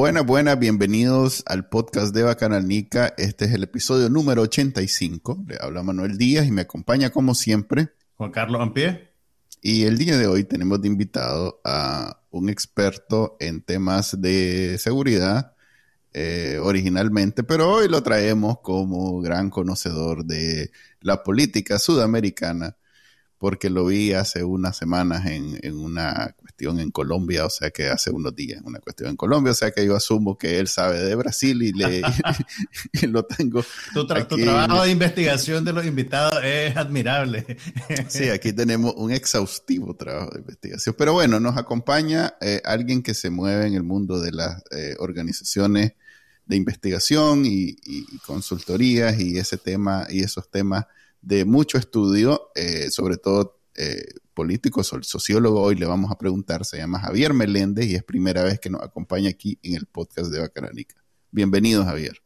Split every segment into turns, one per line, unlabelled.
Buenas, buenas, bienvenidos al podcast de Bacanalnica. Este es el episodio número 85. Le habla Manuel Díaz y me acompaña como siempre
Juan Carlos Ampie.
Y el día de hoy tenemos de invitado a un experto en temas de seguridad eh, originalmente, pero hoy lo traemos como gran conocedor de la política sudamericana porque lo vi hace unas semanas en, en, una cuestión en Colombia, o sea que hace unos días, una cuestión en Colombia, o sea que yo asumo que él sabe de Brasil y, le, y lo tengo.
Tu, tra tu, trabajo de investigación de los invitados es admirable.
sí, aquí tenemos un exhaustivo trabajo de investigación. Pero bueno, nos acompaña eh, alguien que se mueve en el mundo de las eh, organizaciones de investigación y, y, y consultorías y ese tema y esos temas de mucho estudio, eh, sobre todo eh, político, sociólogo, hoy le vamos a preguntar, se llama Javier Meléndez y es primera vez que nos acompaña aquí en el podcast de Bacaránica. Bienvenido, Javier.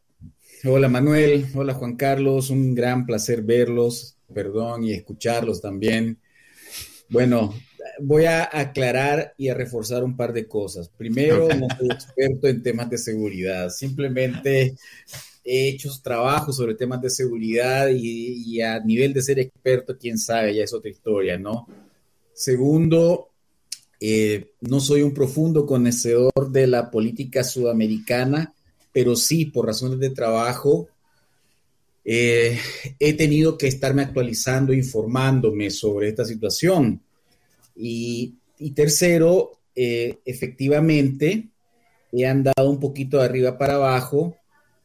Hola, Manuel. Hola, Juan Carlos. Un gran placer verlos, perdón, y escucharlos también. Bueno, voy a aclarar y a reforzar un par de cosas. Primero, no soy experto en temas de seguridad, simplemente he hecho trabajos sobre temas de seguridad y, y, a nivel de ser experto, quién sabe, ya es otra historia, ¿no? Segundo, eh, no soy un profundo conocedor de la política sudamericana, pero sí, por razones de trabajo, eh, he tenido que estarme actualizando, informándome sobre esta situación. Y, tercero, eh, efectivamente, he andado un poquito de arriba para abajo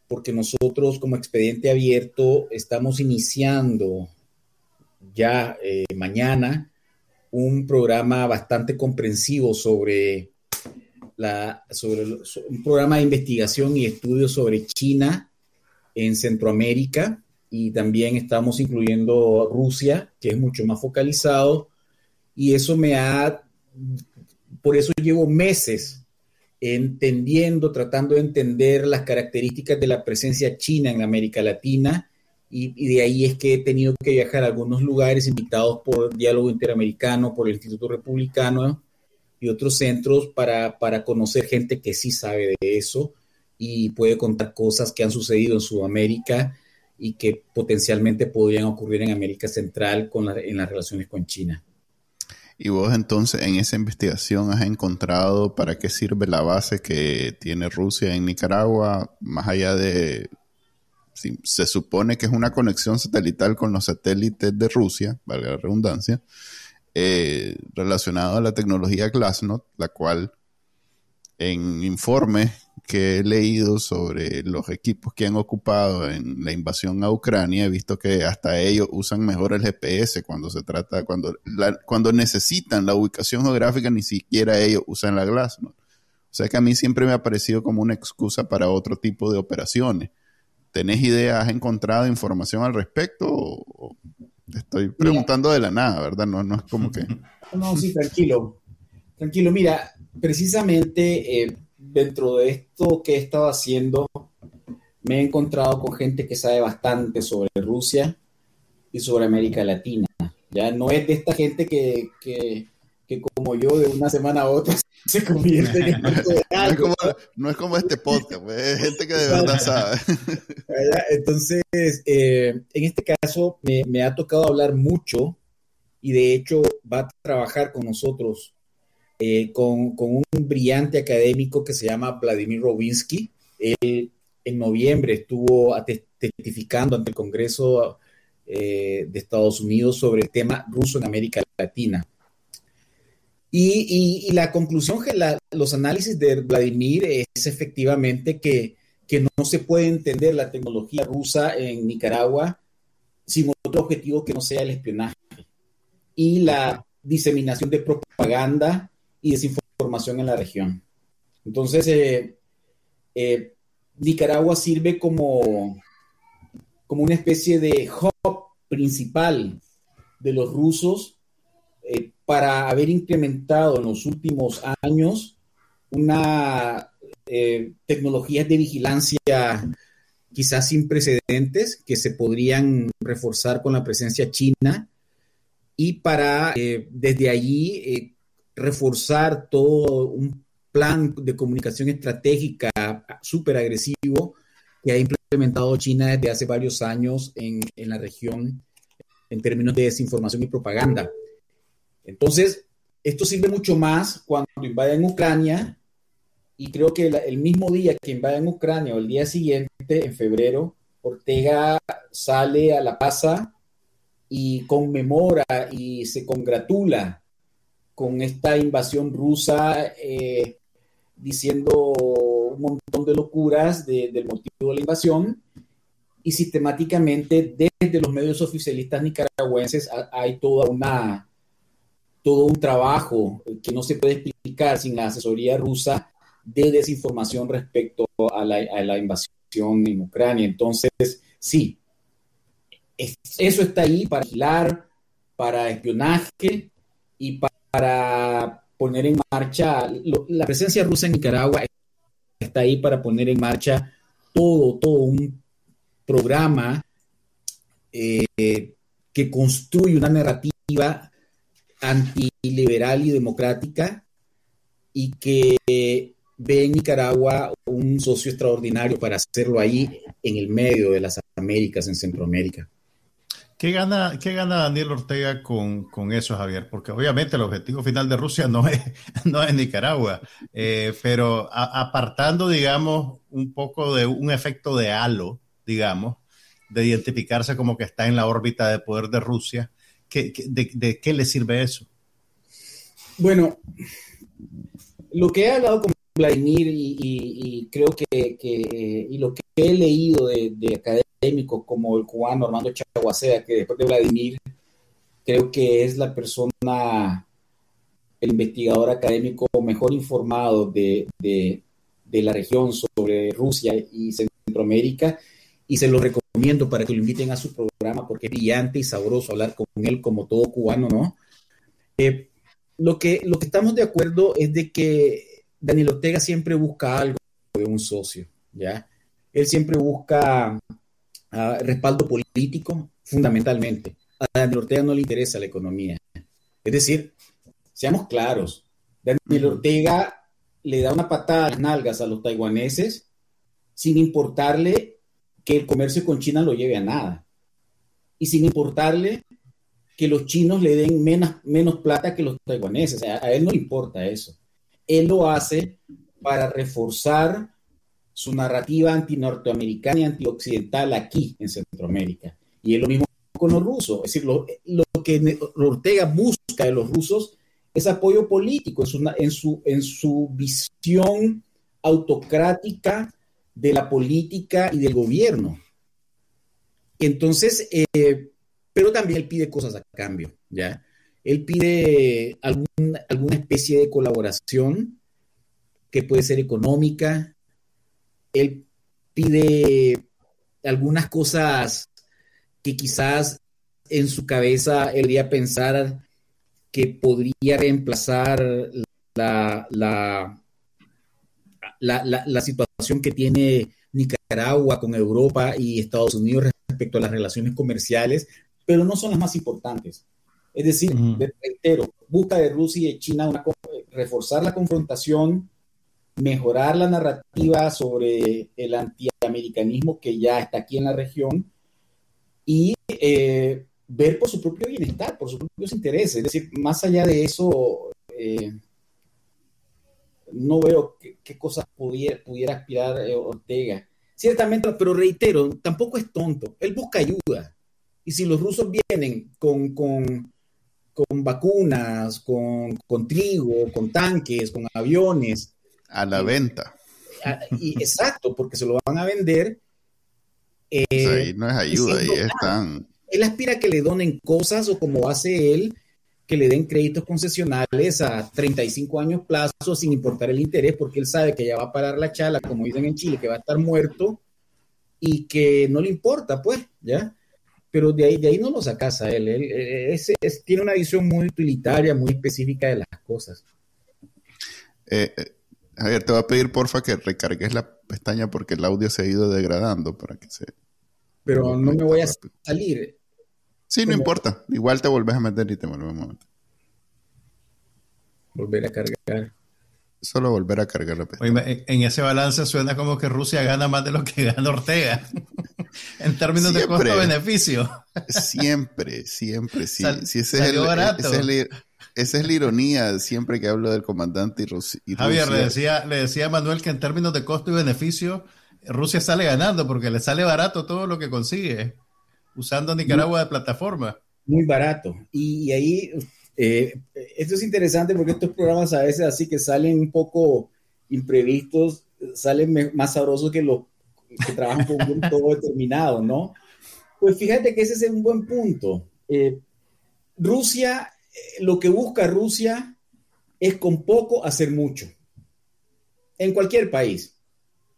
porque nosotros como expediente abierto estamos iniciando ya eh, mañana un programa bastante comprensivo sobre, la, sobre, un programa de investigación y estudio sobre China en Centroamérica y también estamos incluyendo Rusia, que es mucho más focalizado y eso me ha, por eso llevo meses entendiendo, tratando de entender las características de la presencia china en América Latina y, y, de ahí es que he tenido que viajar a algunos lugares invitados por Diálogo Interamericano, por el Instituto Republicano y otros centros para, para conocer gente que sí sabe de eso y puede contar cosas que han sucedido en Sudamérica y que potencialmente podrían ocurrir en América Central con la, en las relaciones con China.
Y vos entonces en esa investigación has encontrado para qué sirve la base que tiene Rusia en Nicaragua, más allá de, se supone que es una conexión satelital con los satélites de Rusia, valga la redundancia, eh, relacionado a la tecnología Glassnode, la cual en informes que he leído sobre los equipos que han ocupado en la invasión a Ucrania, he visto que hasta ellos usan mejor el GPS cuando se trata, cuando necesitan la ubicación geográfica, ni siquiera ellos usan la Glassnode. O sea que a mí siempre me ha parecido como una excusa para otro tipo de operaciones. ¿Tenés idea, has encontrado información al respecto? O, estoy preguntando de la nada, ¿verdad? No, no es como que...
No, sí, tranquilo. Tranquilo, mira, precisamente... Eh, dentro de esto que he estado haciendo, me he encontrado con gente que sabe bastante sobre Rusia y sobre América Latina. Ya no es de esta gente que, que como yo de una semana a otra se convierte en
no, es como, no es como este podcast, pues, es gente que de verdad sabe.
Entonces, eh, en este caso me, me ha tocado hablar mucho y de hecho va a trabajar con nosotros eh, con, con, un brillante académico que se llama Vladimir Robinsky. Él en noviembre estuvo testificando ante el Congreso eh, de Estados Unidos sobre el tema ruso en América Latina. Y, y, y la conclusión la, los análisis de Vladimir es efectivamente que, que no se puede entender la tecnología rusa en Nicaragua sin otro objetivo que no sea el espionaje y la diseminación de propaganda y desinformación en la región. Entonces, eh, eh, Nicaragua sirve como, como una especie de hub principal de los rusos para haber incrementado en los últimos años una eh, tecnologías de vigilancia quizás sin precedentes que se podrían reforzar con la presencia china y para eh, desde allí reforzar todo un plan de comunicación estratégica súper agresivo que ha implementado China desde hace varios años en, en, la región en términos de desinformación y propaganda. Entonces, esto sirve mucho más cuando invaden Ucrania y creo que el mismo día que invaden Ucrania o el día siguiente, en febrero, Ortega sale a la plaza y conmemora y se congratula con esta invasión rusa eh, diciendo un montón de locuras del motivo de la invasión y sistemáticamente desde los medios oficialistas nicaragüenses hay toda una todo un trabajo que no se puede explicar sin la asesoría rusa de desinformación respecto a la, invasión en Ucrania. Entonces, sí, eso está ahí para vigilar, para espionaje y para poner en marcha, la presencia rusa en Nicaragua está ahí para poner en marcha todo, todo un programa eh, que construye una narrativa antiliberal y democrática y que ve en Nicaragua un socio extraordinario para hacerlo ahí en el medio de las Américas, en Centroamérica.
¿Qué gana, qué gana Daniel Ortega con, con, eso, Javier? Porque obviamente el objetivo final de Rusia no es, no es Nicaragua, eh, pero apartando, digamos, un poco de un efecto de halo, digamos, de identificarse como que está en la órbita de poder de Rusia, ¿qué, de, de, qué le sirve eso?
Bueno, lo que he hablado con Vladimir y, y, creo que, que, y lo que he leído de, de académicos como el cubano Armando Chaguacea, que después de Vladimir creo que es la persona, el investigador académico mejor informado de, de, de la región sobre Rusia y Centroamérica, y se lo recomiendo para que lo inviten a su programa porque es brillante y sabroso hablar con él como todo cubano, ¿no? Eh, lo, que, lo que estamos de acuerdo es de que Daniel Ortega siempre busca algo de un socio, ¿ya? Él siempre busca respaldo político, fundamentalmente. A Daniel Ortega no le interesa la economía. Es decir, seamos claros, Daniel Ortega le da una patada a las nalgas a los taiwaneses sin importarle que el comercio con China lo lleve a nada. Y sin importarle que los chinos le den menos, menos plata que los taiwaneses. a él no le importa eso. Él lo hace para reforzar su narrativa anti-norteamericana y antioccidental aquí en Centroamérica. Y es lo mismo con los rusos. Es decir, lo, que Ortega busca de los rusos es apoyo político en su, en su, visión autocrática de la política y del gobierno. Entonces, eh, pero también él pide cosas a cambio, ¿ya? Él pide alguna especie de colaboración que puede ser económica, él pide algunas cosas que quizás en su cabeza él podría pensar que podría reemplazar la, la, la, situación que tiene Nicaragua con Europa y Estados Unidos respecto a las relaciones comerciales, pero no son las más importantes. Es decir, reitero, busca de Rusia y de China una, reforzar la confrontación mejorar la narrativa sobre el antiamericanismo que ya está aquí en la región y eh, ver por su propio bienestar, por sus propios intereses. Es decir, más allá de eso, eh, no veo qué, cosas pudiera, pudiera aspirar eh, Ortega. Ciertamente, pero reitero, tampoco es tonto. Él busca ayuda. Y si los rusos vienen con, con, con vacunas, con, con trigo, con tanques, con aviones,
a la venta.
Y, exacto, porque se lo van a vender.
Eh, ahí no es ayuda, ahí están.
Él aspira a que le donen cosas o como hace él, que le den créditos concesionales a 35 años plazo sin importar el interés, porque él sabe que ya va a parar la chala, como dicen en Chile, que va a estar muerto y que no le importa, pues, ¿ya? Pero de ahí, de ahí no lo sacas a él. Él, tiene una visión muy utilitaria, muy específica de las cosas.
Eh, eh, Javier, te voy a pedir porfa que recargues la pestaña porque el audio se ha ido degradando para que se...
Pero no me voy a salir.
Sí, no importa. Igual te volvés a meter y te volvemos a meter.
Volver a cargar.
Solo volver a cargar la
pestaña. en ese balance suena como que Rusia gana más de lo que gana Ortega. en términos de costo-beneficio.
siempre, siempre. Sí, sí ese es el, barato. esa es la ironía siempre que hablo del comandante y, Rusia.
Javier, le decía, le decía a Manuel que en términos de costo y beneficio, Rusia sale ganando porque le sale barato todo lo que consigue usando Nicaragua de plataforma.
Muy barato. Y, ahí, eh, esto es interesante porque estos programas a veces así que salen un poco imprevistos, salen más sabrosos que los que trabajan con un todo determinado, ¿no? Pues fíjate que ese es un buen punto. Eh, Rusia, eh, lo que busca Rusia es con poco hacer mucho. En cualquier país.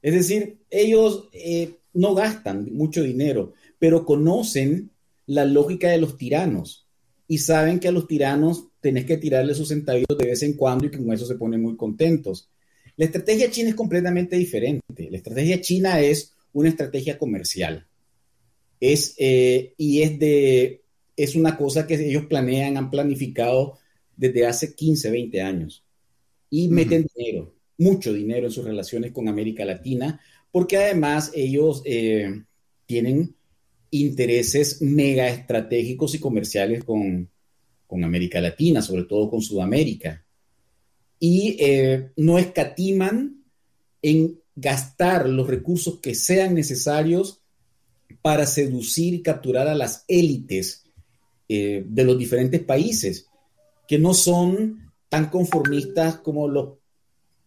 Es decir, ellos no gastan mucho dinero pero conocen la lógica de los tiranos y saben que a los tiranos tenés que tirarle sus centavitos de vez en cuando y que con eso se ponen muy contentos. La estrategia china es completamente diferente. La estrategia china es una estrategia comercial. Es, eh, y es, de, es una cosa que ellos planean, han planificado desde hace 15, 20 años. Y meten dinero, mucho dinero en sus relaciones con América Latina, porque además ellos eh, tienen intereses mega estratégicos y comerciales con, América Latina, sobre todo con Sudamérica. Y eh, no escatiman en gastar los recursos que sean necesarios para seducir y capturar a las élites eh, de los diferentes países, que no son tan conformistas como los,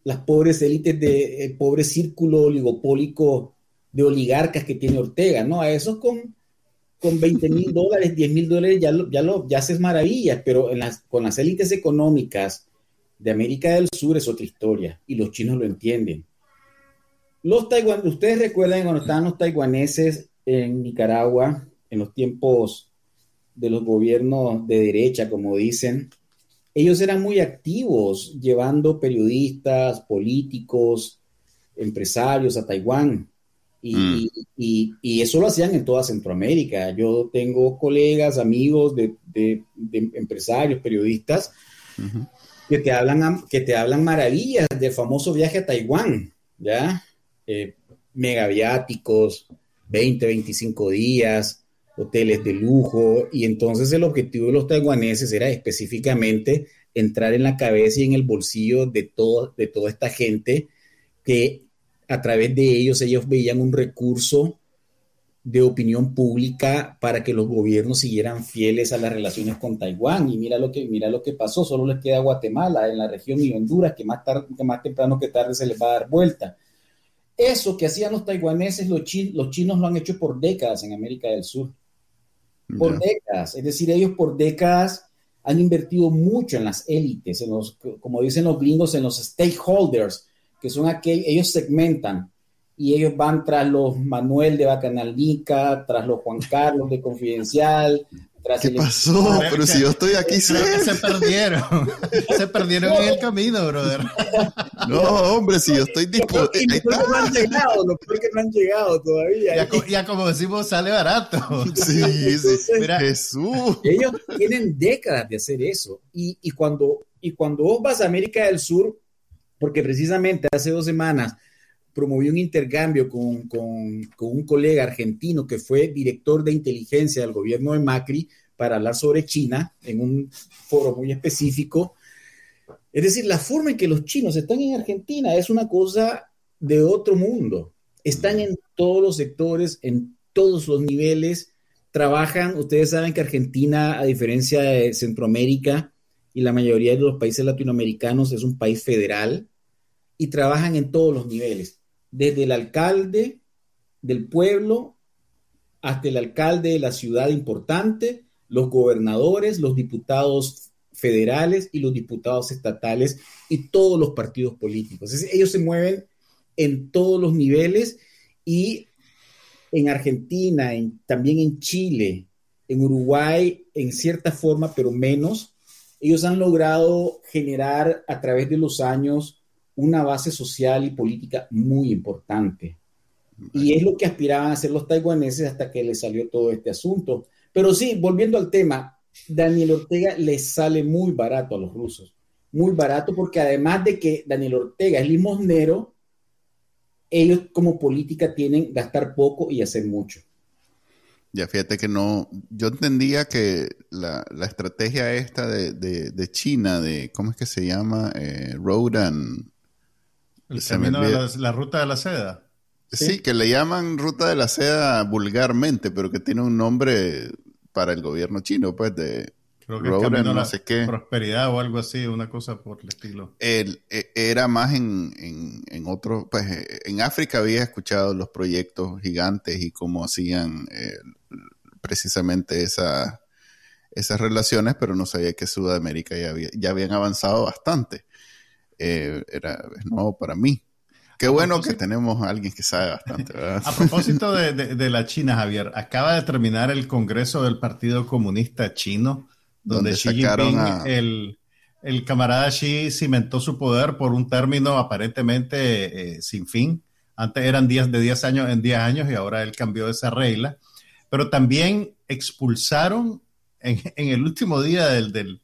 las pobres élites de eh, pobre círculo oligopólico de oligarcas que tiene Ortega, ¿no? A esos con, con 20 mil dólares, 10 mil dólares ya, lo, ya, lo, ya haces maravillas, pero en las, con las élites económicas de América del Sur es otra historia y los chinos lo entienden. Los taiwan, ustedes recuerdan cuando estaban los taiwaneses en Nicaragua, en los tiempos de los gobiernos de derecha, como dicen, ellos eran muy activos llevando periodistas, políticos, empresarios a Taiwán. Mm. Y, eso lo hacían en toda Centroamérica. Yo tengo colegas, amigos de, empresarios, periodistas, que, te hablan, que te hablan maravillas del famoso viaje a Taiwán, ¿ya? Eh, megaviáticos, 20, 25 días, hoteles de lujo. Y entonces el objetivo de los taiwaneses era específicamente entrar en la cabeza y en el bolsillo de, todo, de toda esta gente que a través de ellos ellos veían un recurso de opinión pública para que los gobiernos siguieran fieles a las relaciones con Taiwán. Y mira lo que, mira lo que pasó, solo les queda Guatemala en la región y Honduras, que más, tarde, que más temprano que tarde se les va a dar vuelta. Eso que hacían los taiwaneses, los, los chinos lo han hecho por décadas en América del Sur. Por décadas. Es decir, ellos por décadas han invertido mucho en las élites, en los, como dicen los gringos, en los stakeholders, que son aquellos, ellos segmentan y ellos van tras los Manuel de Bacanaldica, tras los Juan Carlos de Confidencial. Tras
¿Qué pasó? Pero si yo estoy aquí,
se perdieron. se perdieron en el camino, brother.
no, hombre, si yo estoy dispuesto.
No, no han llegado, lo peor que no han llegado todavía.
Ya, como decimos, sale barato.
sí, sí. Mira, Jesús.
Ellos tienen décadas de hacer eso. Y, y, cuando, y cuando vos vas a América del Sur, porque precisamente hace dos semanas promovió un intercambio con, un colega argentino que fue director de inteligencia del gobierno de Macri para hablar sobre China en un foro muy específico. Es decir, la forma en que los chinos están en Argentina es una cosa de otro mundo. Están en todos los sectores, en todos los niveles, trabajan. Ustedes saben que Argentina, a diferencia de Centroamérica, y la mayoría de los países latinoamericanos es un país federal y trabajan en todos los niveles, desde el alcalde del pueblo hasta el alcalde de la ciudad importante, los gobernadores, los diputados federales y los diputados estatales y todos los partidos políticos. ellos se mueven en todos los niveles y en Argentina, también en Chile, en Uruguay, en cierta forma, pero menos, ellos han logrado generar a través de los años una base social y política muy importante. Y es lo que aspiraban a hacer los taiwaneses hasta que les salió todo este asunto. Pero sí, volviendo al tema, Daniel Ortega les sale muy barato a los rusos. Muy barato porque además de que Daniel Ortega es limosnero, ellos como política tienen gastar poco y hacer mucho.
Ya fíjate que no, yo entendía que la, estrategia esta de, China, de, ¿cómo es que se llama? Eh, Road and...
El camino de la, ruta de la seda.
¿Sí? que le llaman ruta de la seda vulgarmente, pero que tiene un nombre para el gobierno chino, pues de
Creo que Road and no sé qué. Prosperidad o algo así, una cosa por el estilo.
El, e, era más en, en, otro, pues en África había escuchado los proyectos gigantes y cómo hacían eh, precisamente esa, esas relaciones, pero no sabía que Sudamérica ya, había, ya habían avanzado bastante. Eh, era nuevo para mí. Qué bueno que tenemos a alguien que sabe bastante.
A propósito de, de, la China, Javier, acaba de terminar el Congreso del Partido Comunista Chino, donde, Xi Jinping, el, el, camarada Xi cimentó su poder por un término aparentemente eh, sin fin. Antes eran días de 10 años en 10 años y ahora él cambió esa regla. Pero también expulsaron en, el último día del, del,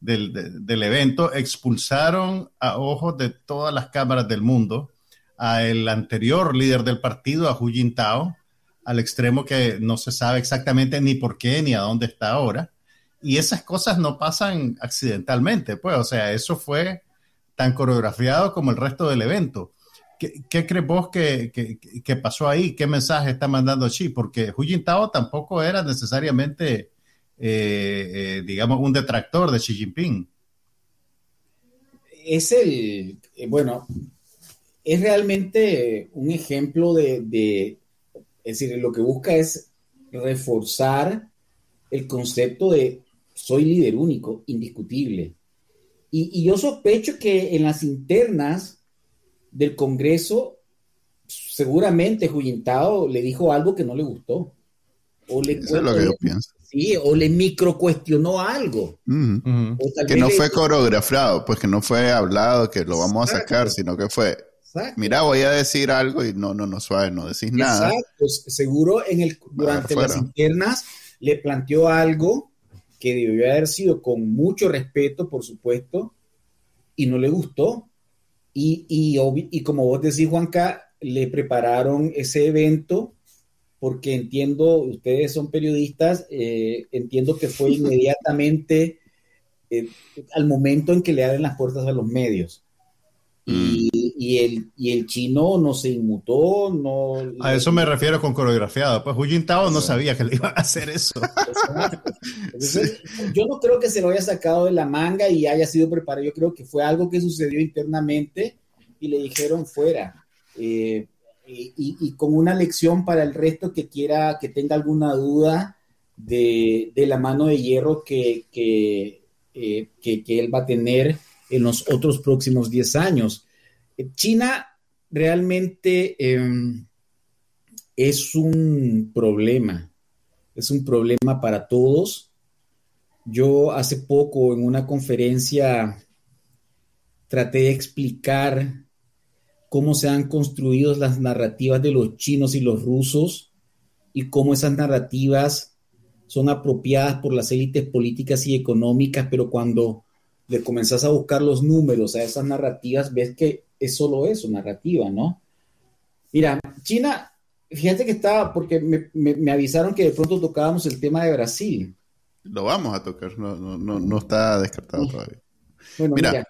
del, del, evento, expulsaron a ojos de todas las cámaras del mundo al anterior líder del partido, a Hu Jintao, al extremo que no se sabe exactamente ni por qué ni a dónde está ahora. Y esas cosas no pasan accidentalmente, pues, o sea, eso fue tan coreografiado como el resto del evento. ¿Qué, crees vos que, que, pasó ahí? ¿Qué mensaje está mandando Xi? Porque Hu Jintao tampoco era necesariamente, eh, eh, digamos, un detractor de Xi Jinping.
Es el, eh, bueno, es realmente un ejemplo de, de, es decir, lo que busca es reforzar el concepto de soy líder único, indiscutible. Y, yo sospecho que en las internas del Congreso, seguramente Juyentao le dijo algo que no le gustó.
O le, Eso es lo que yo pienso.
Sí, o le microcuestionó algo.
Que no fue coreografiado, pues que no fue hablado que lo vamos a sacar, sino que fue, mira, voy a decir algo y no, no, no, suave, no decís nada.
Exacto, seguro en el, durante las internas le planteó algo que debió haber sido con mucho respeto, por supuesto, y no le gustó. Y, y, como vos decís, Juanca, le prepararon ese evento porque entiendo, ustedes son periodistas, eh, entiendo que fue inmediatamente eh, al momento en que le abren las puertas a los medios. Mm. Y, el, y el chino no se inmutó, no...
A eso me refiero con coreografiado. Pues Hu Jintao no sabía que le iba a hacer eso.
Yo no creo que se lo haya sacado de la manga y haya sido preparado. Yo creo que fue algo que sucedió internamente y le dijeron fuera. Eh, y, con una lección para el resto que quiera, que tenga alguna duda de, la mano de hierro que, que, eh, que, que él va a tener en los otros próximos 10 años. China realmente em, es un problema, es un problema para todos. Yo hace poco en una conferencia traté de explicar cómo se han construido las narrativas de los chinos y los rusos y cómo esas narrativas son apropiadas por las élites políticas y económicas, pero cuando le comenzás a buscar los números a esas narrativas, ves que es solo eso, narrativa, ¿no? Mira, China, fíjate que estaba, porque me, avisaron que de pronto tocábamos el tema de Brasil.
Lo vamos a tocar, no, no, no, está descartado todavía. Bueno, mira,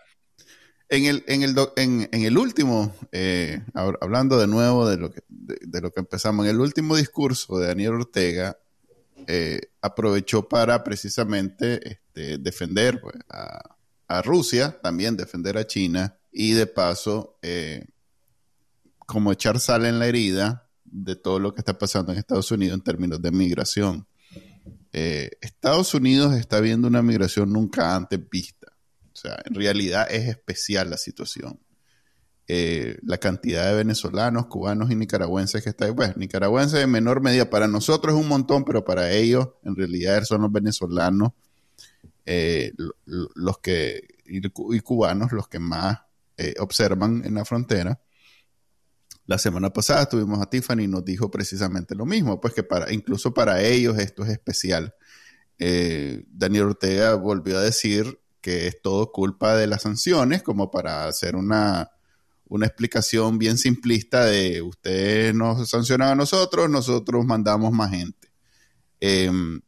En, el, en, el en, el último, eh, hablando de nuevo de lo, que, de, lo que empezamos, en el último discurso de Daniel Ortega, eh, aprovechó para precisamente este, defender pues, a, a Rusia, también defender a China y de paso eh, como echar sal en la herida de todo lo que está pasando en Estados Unidos en términos de migración. eh, Estados Unidos está viendo una migración nunca antes vista. O sea, en realidad es especial la situación. Eh, la cantidad de venezolanos, cubanos y nicaragüenses que está ahí. Pues nicaragüenses en menor medida, para nosotros es un montón, pero para ellos en realidad son los venezolanos los que, y cubanos los que más observan en la frontera. La semana pasada estuvimos a Tiffany y nos dijo precisamente lo mismo, pues que para, incluso para ellos esto es especial. Eh, Daniel Ortega volvió a decir que es todo culpa de las sanciones, como para hacer una, una explicación bien simplista de ustedes nos sancionan a nosotros, nosotros mandamos más gente. Em,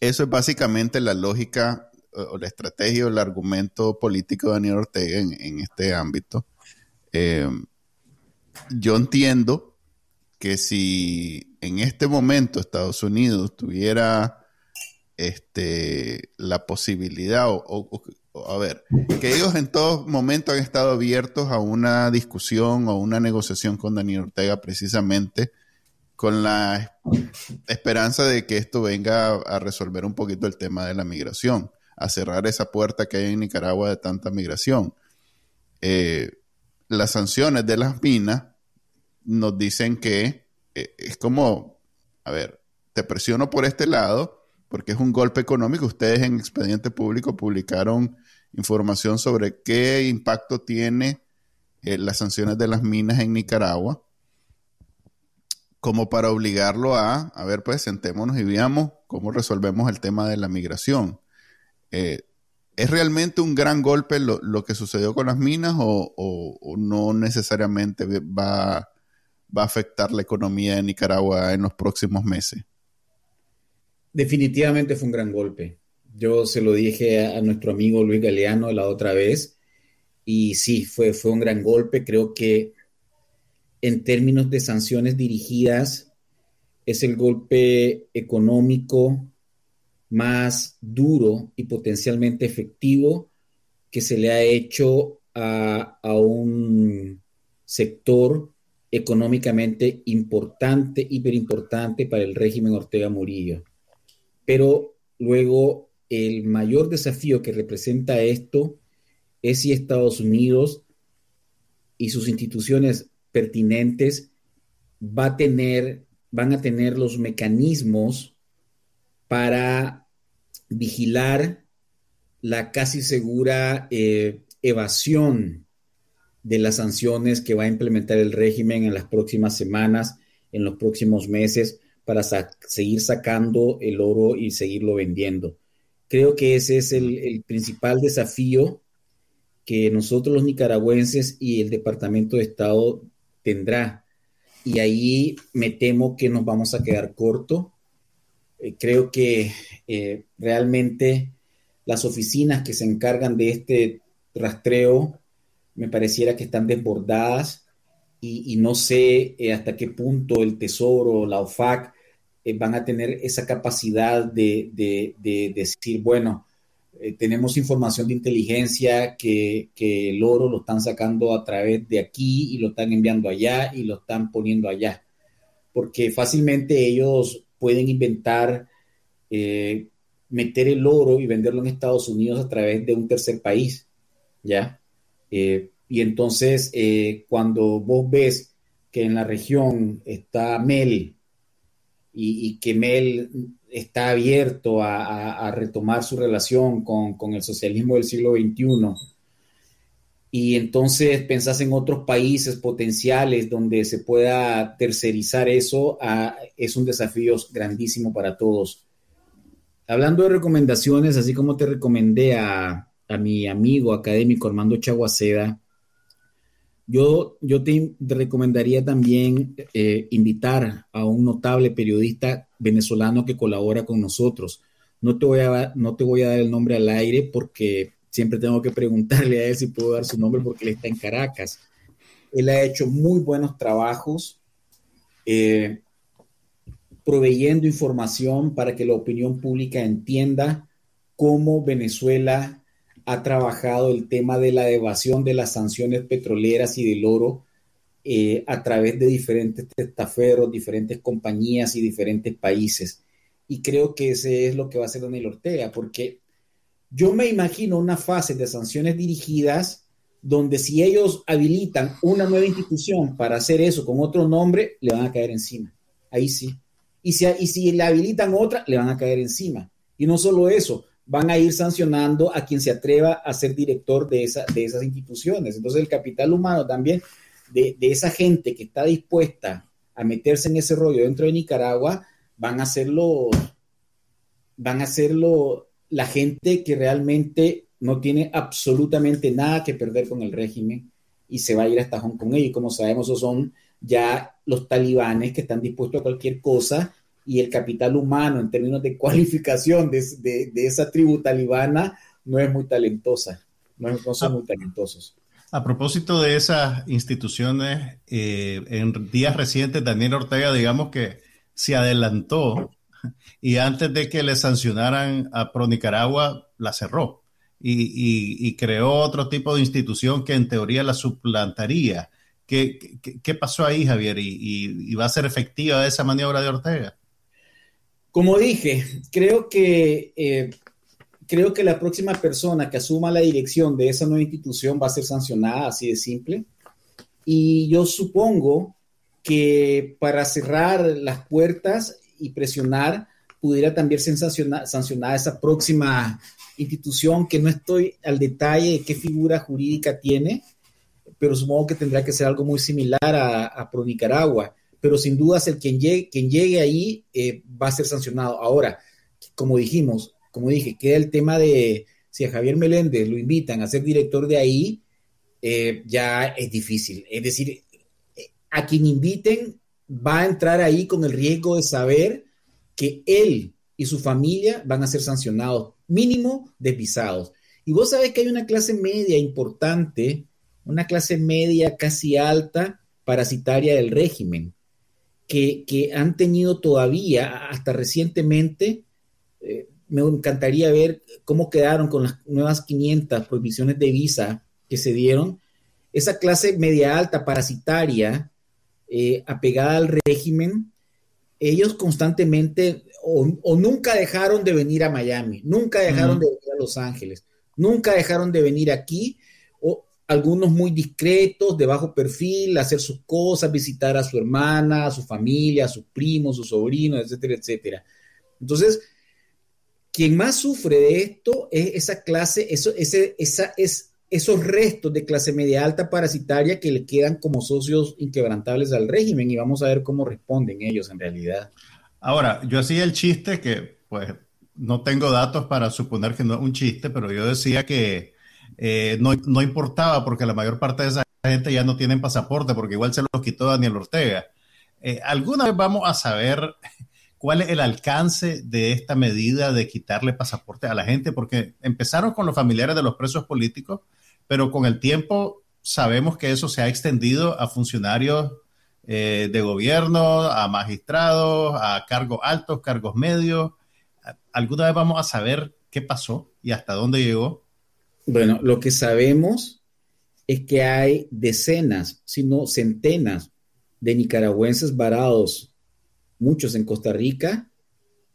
eso es básicamente la lógica o la estrategia o el argumento político de Daniel Ortega en, este ámbito. Em, yo entiendo que si en este momento Estados Unidos tuviera este, la posibilidad, o, a ver, que ellos en todo momento han estado abiertos a una discusión o una negociación con Daniel Ortega precisamente con la esperanza de que esto venga a resolver un poquito el tema de la migración, a cerrar esa puerta que hay en Nicaragua de tanta migración. Eh, las sanciones de las minas nos dicen que eh, es como, a ver, te presiono por este lado porque es un golpe económico. Ustedes en Expediente Público publicaron información sobre qué impacto tiene eh, las sanciones de las minas en Nicaragua, como para obligarlo a, a ver, pues sentémonos y veamos cómo resolvemos el tema de la migración. Eh, ¿Es realmente un gran golpe lo, que sucedió con las minas o, no necesariamente va, va, a afectar la economía de Nicaragua en los próximos meses?
Definitivamente fue un gran golpe. Yo se lo dije a, nuestro amigo Luis Galeano la otra vez y sí, fue, fue un gran golpe. Creo que en términos de sanciones dirigidas es el golpe económico más duro y potencialmente efectivo que se le ha hecho a, un sector económicamente importante, hiperimportante para el régimen Ortega Murillo. Pero luego el mayor desafío que representa esto es si Estados Unidos y sus instituciones pertinentes va a tener, van a tener los mecanismos para vigilar la casi segura eh, evasión de las sanciones que va a implementar el régimen en las próximas semanas, en los próximos meses, para seguir sacando el oro y seguirlo vendiendo. Creo que ese es el, principal desafío que nosotros los nicaragüenses y el Departamento de Estado tendrá. Y ahí me temo que nos vamos a quedar corto. Eh, creo que eh, realmente las oficinas que se encargan de este rastreo me pareciera que están desbordadas y, no sé eh, hasta qué punto el Tesoro, la OFAC, van a tener esa capacidad de, decir, bueno, tenemos información de inteligencia que, que, el oro lo están sacando a través de aquí y lo están enviando allá y lo están poniendo allá. Porque fácilmente ellos pueden inventar eh, meter el oro y venderlo en Estados Unidos a través de un tercer país, ¿ya? Eh, y entonces, eh, cuando vos ves que en la región está Mel y, que Mel está abierto a, retomar su relación con, con, el socialismo del siglo XXI, y entonces pensás en otros países potenciales donde se pueda tercerizar eso, ah, es un desafío grandísimo para todos. Hablando de recomendaciones, así como te recomendé a, mi amigo académico Armando Chaguaceda, yo, yo te, recomendaría también eh, invitar a un notable periodista venezolano que colabora con nosotros. No te, voy a, no te voy a dar el nombre al aire porque siempre tengo que preguntarle a él si puedo dar su nombre porque él está en Caracas. Él ha hecho muy buenos trabajos. Eh, proveyendo información para que la opinión pública entienda cómo Venezuela ha trabajado el tema de la evasión de las sanciones petroleras y del oro eh, a través de diferentes testaferros, diferentes compañías y diferentes países. y creo que ese es lo que va a hacer Daniel Ortega, porque yo me imagino una fase de sanciones dirigidas donde si ellos habilitan una nueva institución para hacer eso con otro nombre, le van a caer encima. Ahí sí. Y si, y si le habilitan otra, le van a caer encima. Y no solo eso, van a ir sancionando a quien se atreva a ser director de, de esas instituciones. Entonces el capital humano también de, de esa gente que está dispuesta a meterse en ese rollo dentro de Nicaragua, van a hacerlo, van a hacerlo la gente que realmente no tiene absolutamente nada que perder con el régimen y se va a ir hasta Hong Kong. Y como sabemos, esos son ya los talibanes que están dispuestos a cualquier cosa y el capital humano en términos de cualificación de, de, esa tribu talibana no es muy talentosa, no, son muy talentosos.
A propósito de esas instituciones, eh, en días recientes Daniel Ortega, digamos que se adelantó y antes de que le sancionaran a Pro Nicaragua, la cerró y, creó otro tipo de institución que en teoría la suplantaría. ¿Qué, pasó ahí, Javier? ¿Y, va a ser efectiva esa maniobra de Ortega?
Como dije, creo que, eh, creo que la próxima persona que asuma la dirección de esa nueva institución va a ser sancionada, así de simple. Y yo supongo que para cerrar las puertas y presionar, pudiera también ser sancionada esa próxima institución que no estoy al detalle de qué figura jurídica tiene, pero supongo que tendrá que ser algo muy similar a, a Pro Nicaragua. Pero sin duda, el quien llegue, quien llegue ahí eh, va a ser sancionado. Ahora, como dijimos, como dije, queda el tema de si a Javier Meléndez lo invitan a ser director de ahí, eh, ya es difícil. Es decir, a quien inviten va a entrar ahí con el riesgo de saber que él y su familia van a ser sancionados mínimo de pisados. Y vos sabés que hay una clase media importante, una clase media casi alta, parasitaria del régimen, que, han tenido todavía, hasta recientemente, eh, me encantaría ver cómo quedaron con las nuevas 500 prohibiciones de visa que se dieron. Esa clase media alta parasitaria, eh, apegada al régimen, ellos constantemente o, nunca dejaron de venir a Miami, nunca dejaron de venir a Los Ángeles, nunca dejaron de venir aquí, o algunos muy discretos, de bajo perfil, hacer sus cosas, visitar a su hermana, a su familia, a sus primos, sus sobrinos, etcétera, etcétera. Entonces, quien más sufre de esto es esa clase, eso, ese, esa, es, esos restos de clase media alta parasitaria que le quedan como socios inquebrantables al régimen y vamos a ver cómo responden ellos en realidad.
Ahora, yo hacía el chiste que, pues, no tengo datos para suponer que no es un chiste, pero yo decía que eh, no, importaba porque la mayor parte de esa gente ya no tienen pasaporte porque igual se los quitó Daniel Ortega. Eh, ¿Alguna vez vamos a saber cuál es el alcance de esta medida de quitarle pasaporte a la gente? Porque empezaron con los familiares de los presos políticos, pero con el tiempo sabemos que eso se ha extendido a funcionarios eh, de gobierno, a magistrados, a cargos altos, cargos medios. ¿Alguna vez vamos a saber qué pasó y hasta dónde llegó?
Bueno, lo que sabemos es que hay decenas, si no centenas, de nicaragüenses varados, muchos en Costa Rica,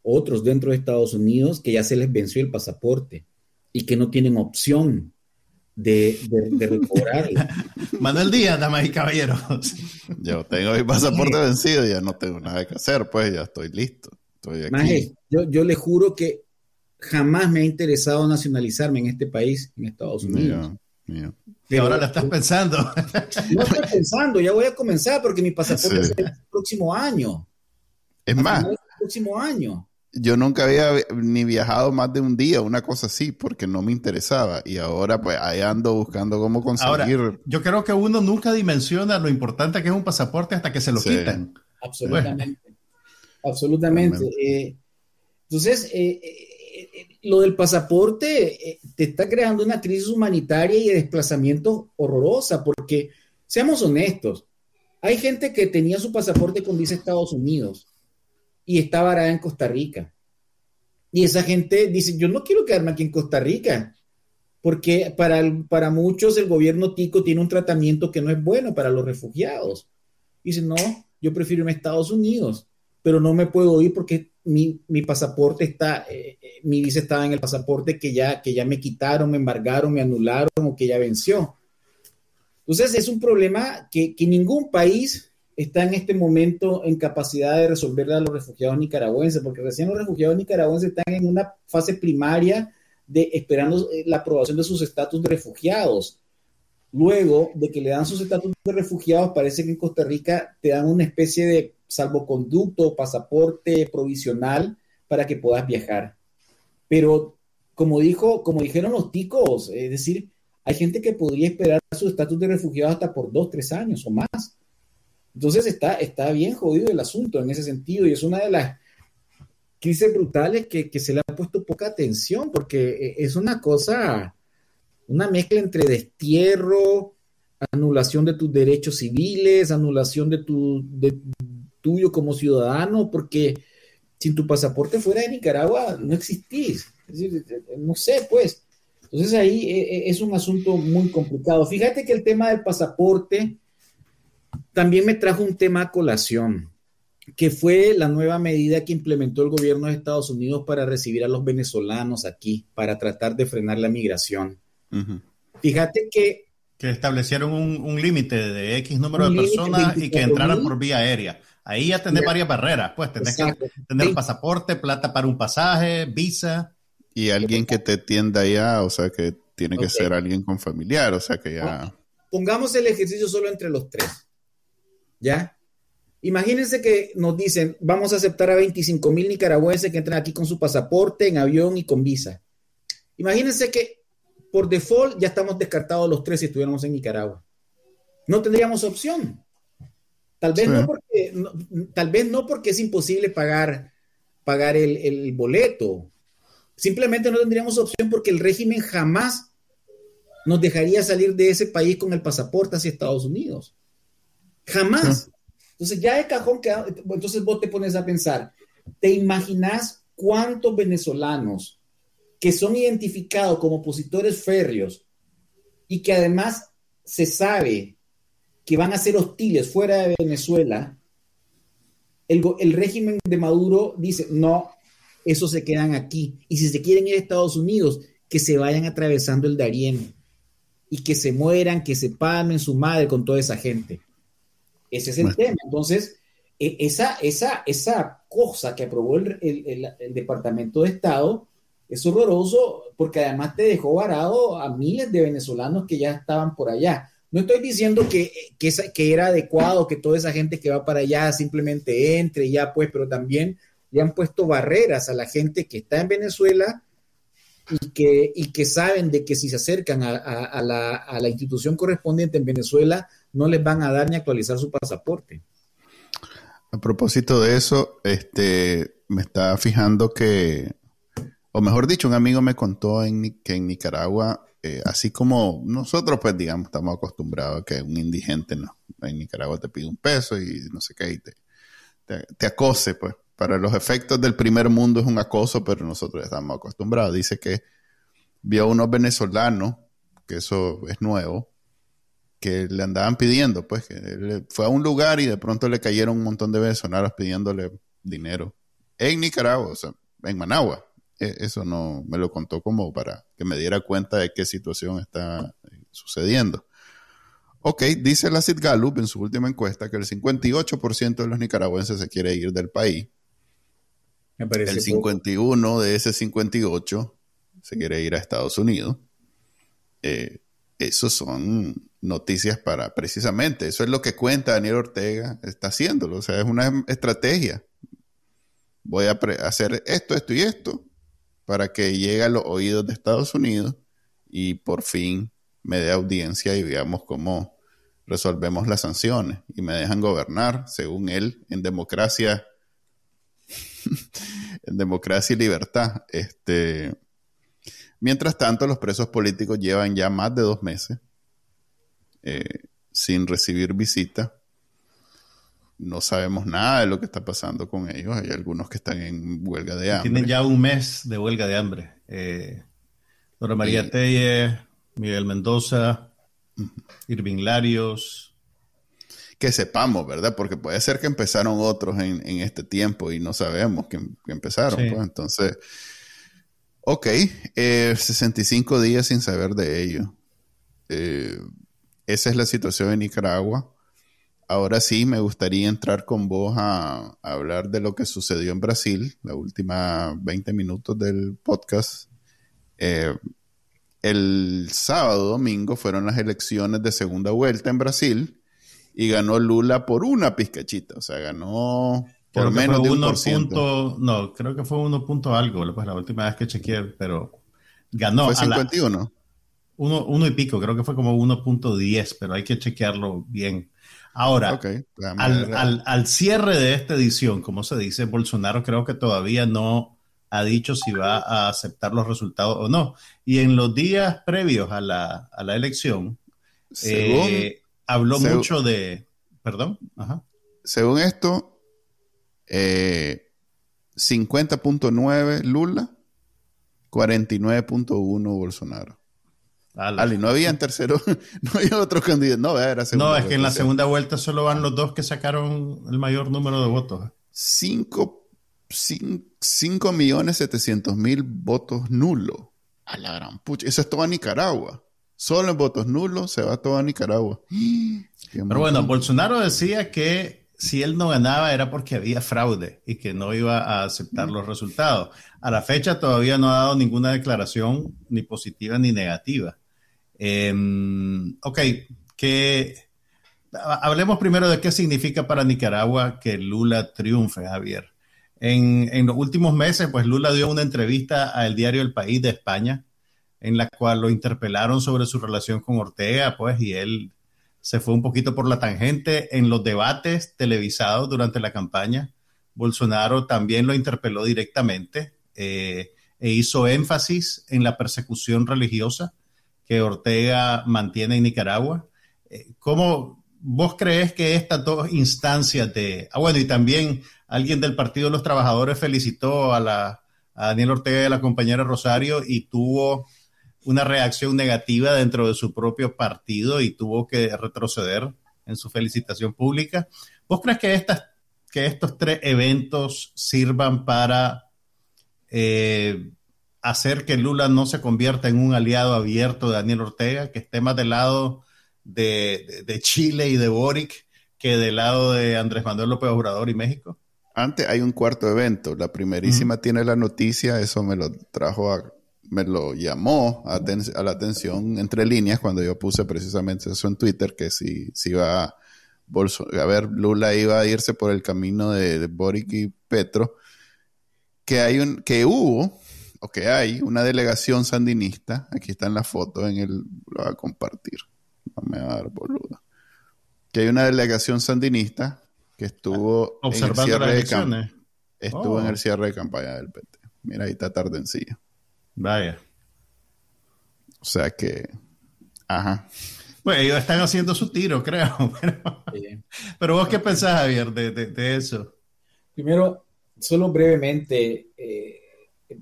otros dentro de Estados Unidos, que ya se les venció el pasaporte y que no tienen opción de, de,
Manuel Díaz, damas y caballeros.
Yo tengo mi pasaporte vencido, ya no tengo nada que hacer, pues ya estoy listo. Estoy
aquí. yo, yo le juro que jamás me ha interesado nacionalizarme en este país, en Estados Unidos.
Y ahora la estás pensando.
No estoy pensando, ya voy a comenzar porque mi pasaporte es el próximo año.
Es más,
el próximo año
yo nunca había ni viajado más de un día, una cosa así, porque no me interesaba. Y ahora pues ahí ando buscando cómo conseguir.
yo creo que uno nunca dimensiona lo importante que es un pasaporte hasta que se lo quitan.
Absolutamente. Absolutamente. Eh, entonces, eh, eh, lo del pasaporte te está creando una crisis humanitaria y de desplazamiento horrorosa, porque seamos honestos, hay gente que tenía su pasaporte con visa Estados Unidos y está varada en Costa Rica. Y esa gente dice, yo no quiero quedarme aquí en Costa Rica, porque para, para muchos el gobierno tico tiene un tratamiento que no es bueno para los refugiados. Dice, no, yo prefiero irme a Estados Unidos, pero no me puedo ir porque mi, pasaporte está, eh, eh, mi visa estaba en el pasaporte que ya, que ya me quitaron, me embargaron, me anularon o que ya venció. Entonces es un problema que, que ningún país está en este momento en capacidad de resolverle a los refugiados nicaragüenses, porque recién los refugiados nicaragüenses están en una fase primaria de esperando eh, la aprobación de sus estatus de refugiados. Luego de que le dan sus estatus de refugiados, parece que en Costa Rica te dan una especie de salvoconducto pasaporte provisional para que puedas viajar. Pero como dijo, como dijeron los ticos, es decir, hay gente que podría esperar su estatus de refugiado hasta por dos, tres años o más. Entonces está, está bien jodido el asunto en ese sentido y es una de las crisis brutales que, se le ha puesto poca atención porque eh, es una cosa una mezcla entre destierro, anulación de tus derechos civiles, anulación de tu tuyo como ciudadano, porque sin tu pasaporte fuera de Nicaragua no existís. no sé, pues. Entonces ahí eh, eh, es un asunto muy complicado. Fíjate que el tema del pasaporte también me trajo un tema a colación, que fue la nueva medida que implementó el gobierno de Estados Unidos para recibir a los venezolanos aquí, para tratar de frenar la migración. Fíjate que...
Que establecieron un, límite de X número de personas y que entraran por vía aérea. Ahí ya tenés varias barreras, pues tenés que tener pasaporte, plata para un pasaje, visa.
Y alguien que te tienda allá, o sea que tiene que ser alguien con familiar, o sea que ya...
Pongamos el ejercicio solo entre los tres, ¿ya? Imagínense que nos dicen, vamos a aceptar a 25 mil nicaragüenses que entran aquí con su pasaporte, en avión y con visa. Imagínense que por default ya estamos descartados los tres si estuviéramos en Nicaragua. No tendríamos opción. Tal vez, no, porque, tal vez no porque es imposible pagar, pagar el, boleto. Simplemente no tendríamos opción porque el régimen jamás nos dejaría salir de ese país con el pasaporte hacia Estados Unidos. Jamás. Entonces ya de cajón que entonces vos te pones a pensar, ¿te imaginas cuántos venezolanos que son identificados como opositores férreos y que además se sabe que van a ser hostiles fuera de Venezuela, el, régimen de Maduro dice, no, esos se quedan aquí. Y si se quieren ir a Estados Unidos, que se vayan atravesando el Darién y que se mueran, que se palmen su madre con toda esa gente. Ese es el tema. Entonces, e, esa, esa, esa cosa que aprobó el, el Departamento de Estado es horroroso porque además te dejó varado a miles de venezolanos que ya estaban por allá. No estoy diciendo que, que, era adecuado que toda esa gente que va para allá simplemente entre ya, pues, pero también le han puesto barreras a la gente que está en Venezuela y que, y que saben de que si se acercan a, la, a la institución correspondiente en Venezuela, no les van a dar ni actualizar su pasaporte.
A propósito de eso, este, me estaba fijando que o mejor dicho, un amigo me contó que en Nicaragua, eh, así como nosotros, pues digamos, estamos acostumbrados a que un indigente no, en Nicaragua te pide un peso y no sé qué, y te, te, acose, pues. Para los efectos del primer mundo es un acoso, pero nosotros estamos acostumbrados. Dice que vio a unos venezolanos, que eso es nuevo, que le andaban pidiendo, pues, que fue a un lugar y de pronto le cayeron un montón de venezolanos pidiéndole dinero en Nicaragua, o sea, en Managua. E, eso no me lo contó como para que me diera cuenta de qué situación está eh, sucediendo. Ok, dice la Cid Gallup en su última encuesta que el 58% de los nicaragüenses se quiere ir del país. Me parece el 51 de ese 58 se quiere ir a Estados Unidos. Eh, eso son noticias para precisamente, eso es lo que cuenta Daniel Ortega, está haciéndolo, o sea, es una estrategia. Voy a hacer esto, esto y esto, para que llegue a los oídos de Estados Unidos y por fin me dé audiencia y veamos cómo resolvemos las sanciones y me dejan gobernar según él en democracia en democracia y libertad este mientras tanto los presos políticos llevan ya más de dos meses eh, sin recibir visita no sabemos nada de lo que está pasando con ellos. Hay algunos que están en huelga de hambre.
Tienen ya un mes de huelga de hambre. Eh, Dora María Telle, Miguel Mendoza, Irving Larios.
Que sepamos, ¿verdad? Porque puede ser que empezaron otros en, este tiempo y no sabemos que, empezaron. Pues. Entonces, ok, 65 eh, días sin saber de ello. Eh, esa es la situación en Nicaragua. Ahora sí, me gustaría entrar con vos a, hablar de lo que sucedió en Brasil, la última 20 minutos del podcast. Eh, el sábado, domingo, fueron las elecciones de segunda vuelta en Brasil y ganó Lula por una pizcachita, o sea, ganó por menos de un por ciento.
No, creo que fue uno punto algo, pues la última vez que chequeé, pero ganó.
¿Fue 51?
uno, uno y pico, creo que fue como 1.10, pero hay que chequearlo bien. Ahora, al, al, cierre de esta edición, como se dice, Bolsonaro creo que todavía no ha dicho si va a aceptar los resultados o no. Y en los días previos a la, a la elección, eh, habló mucho de... Perdón.
Según esto, 50.9 eh, Lula, 49.1 Bolsonaro. Ali, no había en tercero, no había otro candidato. No, era
No, es que en la segunda vuelta solo van los dos que sacaron el mayor número de votos.
5 millones 700 mil votos nulos. A la gran pucha. Eso es todo Nicaragua. Solo en votos nulos se va todo a Nicaragua.
Pero bueno, Bolsonaro decía que si él no ganaba era porque había fraude y que no iba a aceptar los resultados. A la fecha todavía no ha dado ninguna declaración ni positiva ni negativa. Em, ok, que hablemos primero de qué significa para Nicaragua que Lula triunfe, Javier. En, los últimos meses, pues Lula dio una entrevista al diario El País de España, en la cual lo interpelaron sobre su relación con Ortega, pues, y él se fue un poquito por la tangente en los debates televisados durante la campaña. Bolsonaro también lo interpeló directamente eh, e hizo énfasis en la persecución religiosa que Ortega mantiene en Nicaragua. Eh, ¿Cómo vos crees que estas dos instancias de... Ah, bueno, y también alguien del Partido de los Trabajadores felicitó a, la, Daniel Ortega y a la compañera Rosario y tuvo una reacción negativa dentro de su propio partido y tuvo que retroceder en su felicitación pública. ¿Vos crees que, estas, que estos tres eventos sirvan para eh, hacer que Lula no se convierta en un aliado abierto de Daniel Ortega, que esté más del lado de, Chile y de Boric que del lado de Andrés Manuel López Obrador y México?
Antes hay un cuarto evento. La primerísima tiene la noticia, eso me lo trajo a, me lo llamó a, la atención entre líneas cuando yo puse precisamente eso en Twitter, que si, si iba a, a ver, Lula iba a irse por el camino de, Boric y Petro, que hay un, que hubo o que hay una delegación sandinista, aquí está en la foto, en el, lo voy a compartir, no me va a dar boludo, que hay una delegación sandinista que estuvo
en el cierre de
estuvo en el oh. cierre de campaña del PT. Mira, ahí está Tardencillo.
Vaya.
O sea que, ajá.
Bueno, ellos están haciendo su tiro, creo. Pero, vos qué pensás, Javier, de, de, eso.
Primero, solo brevemente, eh,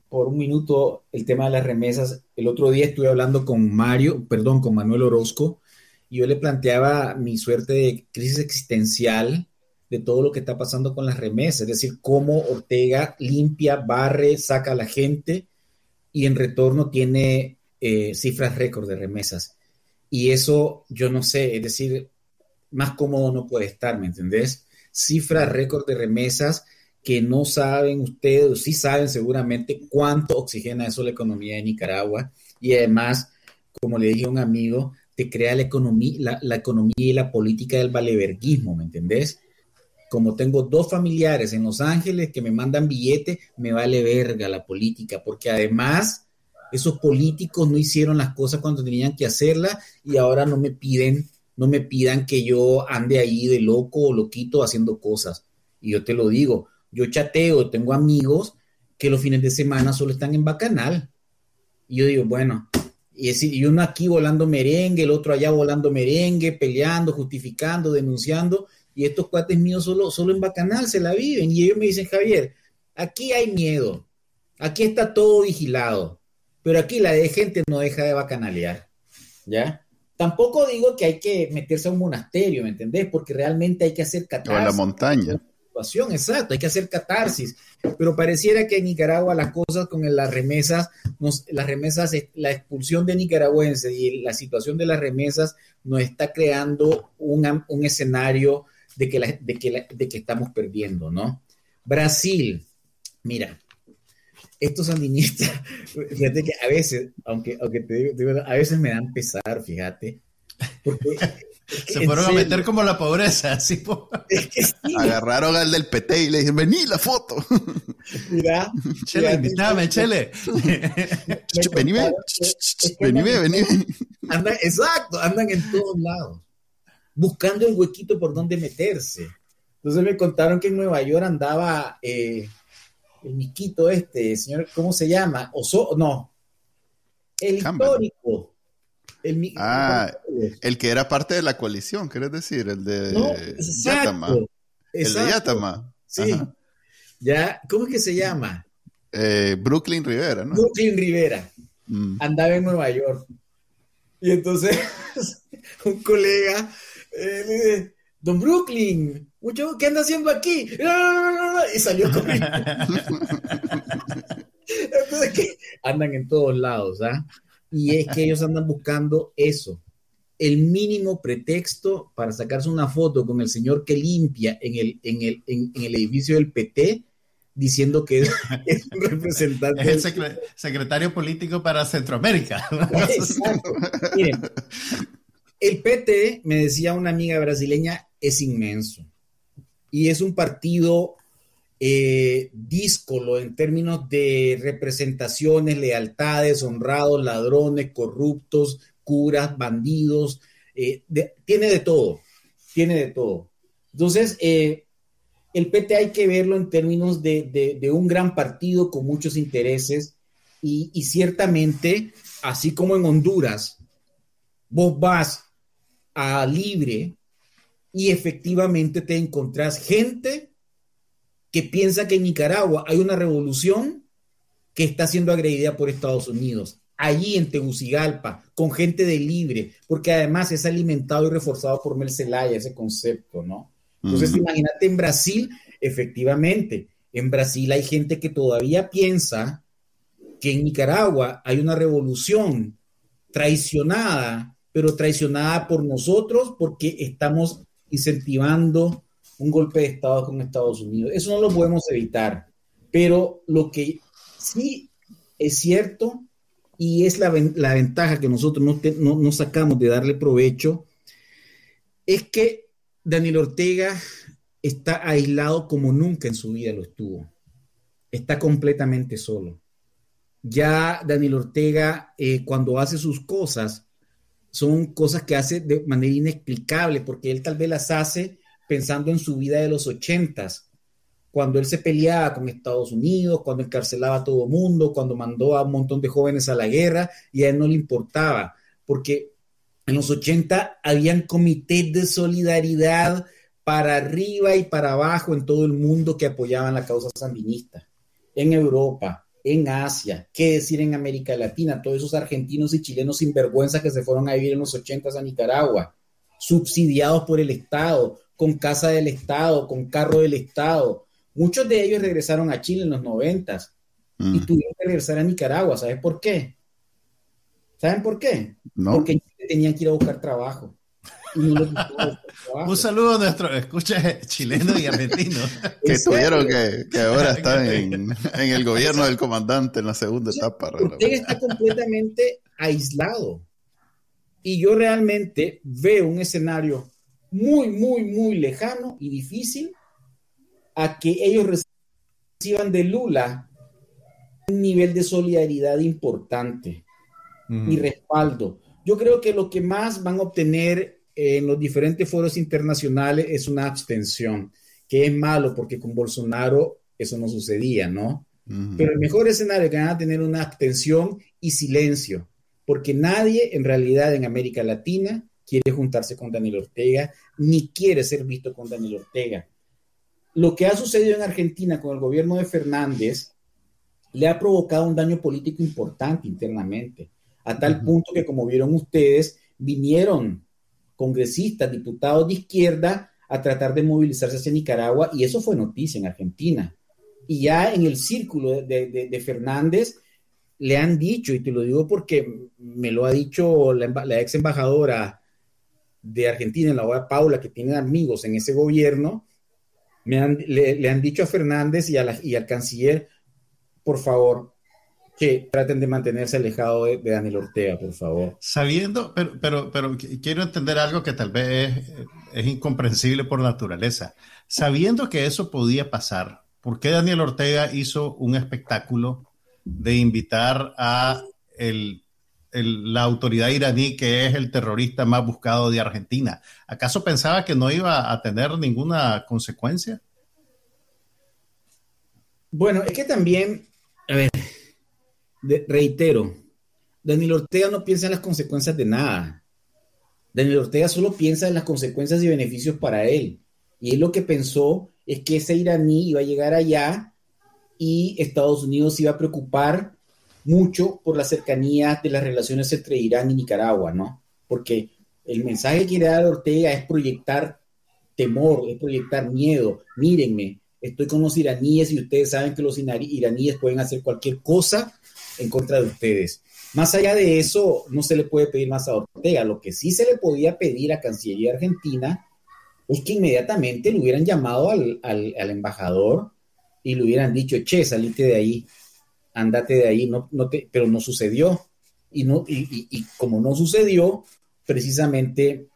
por un minuto el tema de las remesas. El otro día estuve hablando con Mario, perdón, con Manuel Orozco, y yo le planteaba mi suerte de crisis existencial de todo lo que está pasando con las remesas, es decir, cómo Ortega limpia, barre, saca a la gente y en retorno tiene eh, cifras récord de remesas. Y eso, yo no sé, es decir, más cómodo no puede estar, ¿me entendés? Cifras récord de remesas que no saben ustedes, sí saben seguramente cuánto oxigena eso la economía de Nicaragua. Y además, como le dije a un amigo, te crea la economía, la, economía y la política del valeverguismo, ¿me entendés? Como tengo dos familiares en Los Ángeles que me mandan billete, me vale verga la política, porque además esos políticos no hicieron las cosas cuando tenían que hacerlas y ahora no me piden, no me pidan que yo ande ahí de loco o loquito haciendo cosas. Y yo te lo digo, yo chateo, tengo amigos que los fines de semana solo están en Bacanal. Y yo digo, bueno, y, y uno aquí volando merengue, el otro allá volando merengue, peleando, justificando, denunciando, y estos cuates míos solo, solo en Bacanal se la viven. Y ellos me dicen, Javier, aquí hay miedo, aquí está todo vigilado, pero aquí la de gente no deja de bacanalear, ¿ya? Tampoco digo que hay que meterse a un monasterio, ¿me entendés? Porque realmente hay que hacer
catarsis. O la montaña.
Exacto, hay que hacer catarsis. Pero pareciera que en Nicaragua las cosas con las remesas, las remesas, la expulsión de nicaragüenses y la situación de las remesas nos está creando un, un escenario de que, de, que de que estamos perdiendo, ¿no? Brasil, mira, estos sandinistas, fíjate que a veces, aunque, aunque te digo, a veces me dan pesar, fíjate. Porque,
Se fueron a meter como la pobreza, así.
Agarraron al del PT y le dijeron, vení la foto.
Mira. Chele, invítame, Chele.
vení, vení, vení.
Andan, exacto, andan en todos lados, buscando el huequito por donde meterse. Entonces me contaron que en Nueva York andaba... Eh, el miquito este, señor, ¿cómo se llama? Oso, no, el histórico.
El, ah, el que era parte de la coalición, ¿quieres decir? El de no, Yatama. El de Yatama.
Sí. Ya, ¿cómo es que se llama?
Eh, Brooklyn Rivera, ¿no?
Brooklyn Rivera. Mm. Andaba en Nueva York. Y entonces un colega eh, Don Brooklyn, mucho, ¿qué anda haciendo aquí? Y salió corriendo. Entonces, que andan en todos lados, ¿ah? Y es que ellos andan buscando eso, el mínimo pretexto para sacarse una foto con el señor que limpia en el, en el, en, el edificio del PT, diciendo que es, un representante.
Es el secretario político para Centroamérica.
Miren, el PT, me decía una amiga brasileña, es inmenso y es un partido eh, díscolo en términos de representaciones, lealtades, honrados, ladrones, corruptos, curas, bandidos, eh, tiene de todo, tiene de todo. Entonces, eh, el PT hay que verlo en términos de, un gran partido con muchos intereses y, y, ciertamente, así como en Honduras, vos vas a Libre y efectivamente te encontrás gente que piensa que en Nicaragua hay una revolución que está siendo agredida por Estados Unidos. Allí en Tegucigalpa, con gente de libre, porque además es alimentado y reforzado por Mel Zelaya ese concepto, ¿no? Entonces, imagínate en Brasil, efectivamente, en Brasil hay gente que todavía piensa que en Nicaragua hay una revolución traicionada, pero traicionada por nosotros porque estamos incentivando un golpe de Estado con Estados Unidos. Eso no lo podemos evitar, pero lo que sí es cierto y es la, ventaja que nosotros no, no sacamos de darle provecho, es que Daniel Ortega está aislado como nunca en su vida lo estuvo. Está completamente solo. Ya Daniel Ortega, eh, cuando hace sus cosas, son cosas que hace de manera inexplicable, porque él tal vez las hace pensando en su vida de los ochentas, cuando él se peleaba con Estados Unidos, cuando encarcelaba a todo mundo, cuando mandó a un montón de jóvenes a la guerra y a él no le importaba, porque en los 80 habían comités de solidaridad para arriba y para abajo en todo el mundo que apoyaban la causa sandinista, en Europa, en Asia, qué decir en América Latina, todos esos argentinos y chilenos sinvergüenza que se fueron a vivir en los 80 a Nicaragua, subsidiados por el Estado, con casa del Estado, con carro del Estado. Muchos de ellos regresaron a Chile en los 90 y mm. tuvieron que regresar a Nicaragua. ¿Sabes por qué? ¿Saben por qué? Porque tenían que ir a buscar trabajo.
Un saludo a nuestros escuchas chilenos y argentinos.
que tuvieron que, que ahora están en, el gobierno del comandante en la segunda etapa.
Usted está completamente aislado. Y yo realmente veo un escenario muy, muy, muy lejano y difícil a que ellos reciban de Lula un nivel de solidaridad importante y respaldo. Yo creo que lo que más van a obtener en los diferentes foros internacionales es una abstención, que es malo porque con Bolsonaro eso no sucedía, ¿no? Pero el mejor escenario es que van a tener una abstención y silencio, porque nadie en realidad en América Latina quiere juntarse con Daniel Ortega, ni quiere ser visto con Daniel Ortega. Lo que ha sucedido en Argentina con el gobierno de Fernández le ha provocado un daño político importante internamente, a tal punto que, como vieron ustedes, vinieron congresistas, diputados de izquierda a tratar de movilizarse hacia Nicaragua y eso fue noticia en Argentina. Y ya en el círculo de, Fernández le han dicho, y te lo digo porque me lo ha dicho la, ex embajadora de Argentina, la OEA Paula, que tiene amigos en ese gobierno, le, han dicho a Fernández y, y al canciller, por favor, que traten de mantenerse alejados de, Daniel Ortega, por favor.
Sabiendo, pero, pero, pero quiero entender algo que tal vez es, incomprensible por naturaleza. Sabiendo que eso podía pasar, ¿por qué Daniel Ortega hizo un espectáculo de invitar a el, la autoridad iraní, que es el terrorista más buscado de Argentina? ¿Acaso pensaba que no iba a tener ninguna consecuencia?
Bueno, es que también, a ver, reitero, Daniel Ortega no piensa en las consecuencias de nada. Daniel Ortega solo piensa en las consecuencias y beneficios para él. Y él lo que pensó es que ese iraní iba a llegar allá y Estados Unidos iba a preocupar mucho por la cercanía de las relaciones entre Irán y Nicaragua, ¿no? Porque el mensaje que quiere dar Ortega es proyectar temor, es proyectar miedo. Mírenme, estoy con los iraníes y ustedes saben que los iraníes pueden hacer cualquier cosa en contra de ustedes. Más allá de eso, no se le puede pedir más a Ortega. Lo que sí se le podía pedir a Cancillería Argentina es que inmediatamente le hubieran llamado al, embajador y le hubieran dicho, che, salite de ahí, andate de ahí, no, no te, pero no sucedió. Y, no, y, como no sucedió, precisamente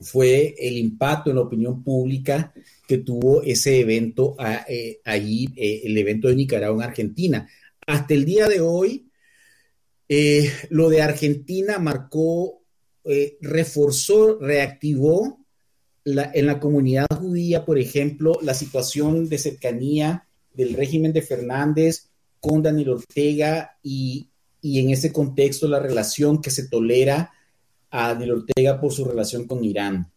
fue el impacto en la opinión pública que tuvo ese evento eh, ahí, eh, el evento de Nicaragua en Argentina hasta el día de hoy, eh, lo de Argentina marcó, eh, reforzó, reactivó en la comunidad judía, por ejemplo, la situación de cercanía del régimen de Fernández con Daniel Ortega y, y en ese contexto la relación que se tolera a Daniel Ortega por su relación con Irán.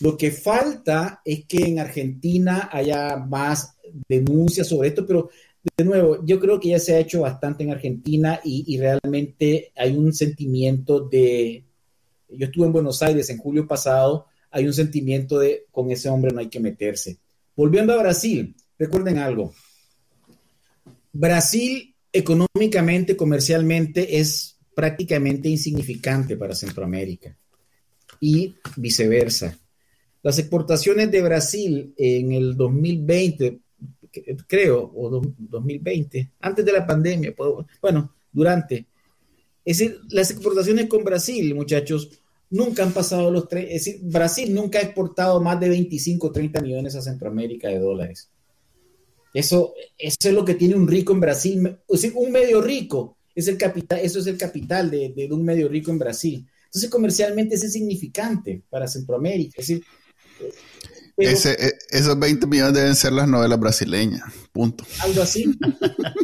Lo que falta es que en Argentina haya más denuncias sobre esto, pero de nuevo, yo creo que ya se ha hecho bastante en Argentina y, realmente hay un sentimiento de, yo estuve en Buenos Aires en julio pasado, hay un sentimiento de con ese hombre no hay que meterse. Volviendo a Brasil, recuerden algo, Brasil económicamente, comercialmente es prácticamente insignificante para Centroamérica y viceversa. Las exportaciones de Brasil en el 2020 creo, o 2020, antes de la pandemia, bueno, durante. Es decir, las exportaciones con Brasil, muchachos, nunca han pasado los tres, es decir, Brasil nunca ha exportado más de 25 30 millones a Centroamérica de dólares. Eso, eso es lo que tiene un rico en Brasil, es decir, un medio rico, es el capital, eso es el capital de, de un medio rico en Brasil. Entonces, comercialmente es insignificante para Centroamérica. Es decir,
ese, e, esos 20 millones deben ser las novelas brasileñas, punto.
Algo así.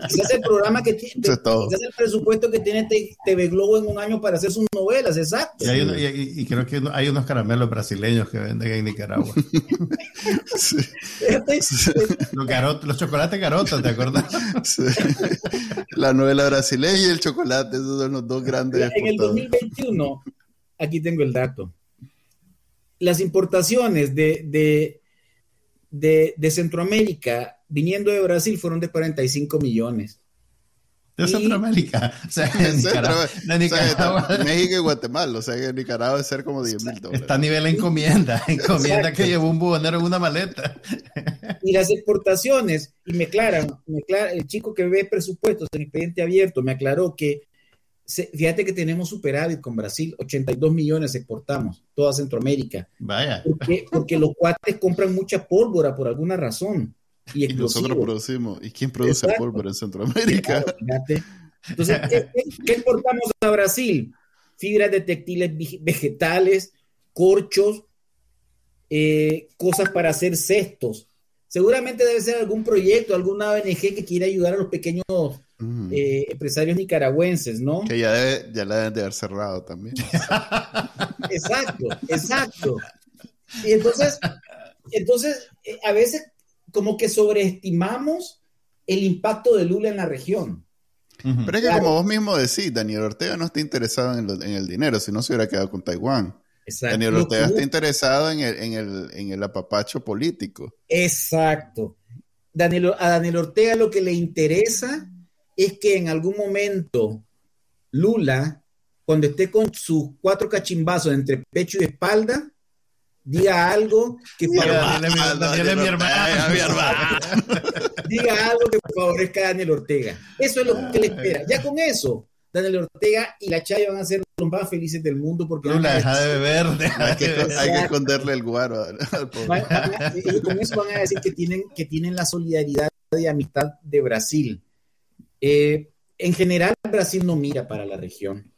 Quizás el programa que tiene, quizás el presupuesto que tiene TV Globo en un año para hacer sus novelas, exacto.
Y, creo que hay unos caramelos brasileños que venden en Nicaragua. Los, chocolates garotos, ¿te acuerdas?
La novela brasileña y el chocolate, esos son los dos grandes.
En el 2021, aquí tengo el dato las importaciones de, de, Centroamérica viniendo de Brasil fueron de 45 millones.
De Centroamérica. O sea,
México y Guatemala. O sea, que Nicaragua debe ser como 10 mil dólares.
Está a nivel de encomienda. Encomienda que llevó un bubonero en una maleta.
Y las exportaciones, y me aclaran, me el chico que ve presupuestos en expediente abierto me aclaró que Fíjate que tenemos superávit con Brasil, 82 millones exportamos, toda Centroamérica.
Vaya.
Porque, los cuates compran mucha pólvora por alguna razón.
Y, nosotros producimos. ¿Y quién produce pólvora en Centroamérica?
Entonces, ¿qué, exportamos a Brasil? Fibras de textiles vegetales, corchos, eh, cosas para hacer cestos. Seguramente debe ser algún proyecto, alguna ONG que quiera ayudar a los pequeños eh, empresarios nicaragüenses, ¿no?
Que ya, debe, ya la deben de haber cerrado también.
exacto, exacto. Y entonces, entonces, eh, a veces como que sobreestimamos el impacto de Lula en la región.
Pero es que como vos mismo decís, Daniel Ortega no está interesado en, el dinero, si no se hubiera quedado con Taiwán. Daniel Ortega está interesado en el, en, el, en el apapacho político.
Exacto. Daniel, a Daniel Ortega lo que le interesa es que en algún momento Lula, cuando esté con sus cuatro cachimbazos entre pecho y espalda, diga algo que diga algo que favorezca a Daniel Ortega. Eso es lo que le espera. Ya con eso, Daniel Ortega y la Chaya van a ser los más felices del mundo porque
no la deja de beber,
hay, que, esconderle el guaro.
y con eso van a decir que tienen, que tienen la solidaridad y amistad de Brasil. Eh, en general, Brasil no mira para la región.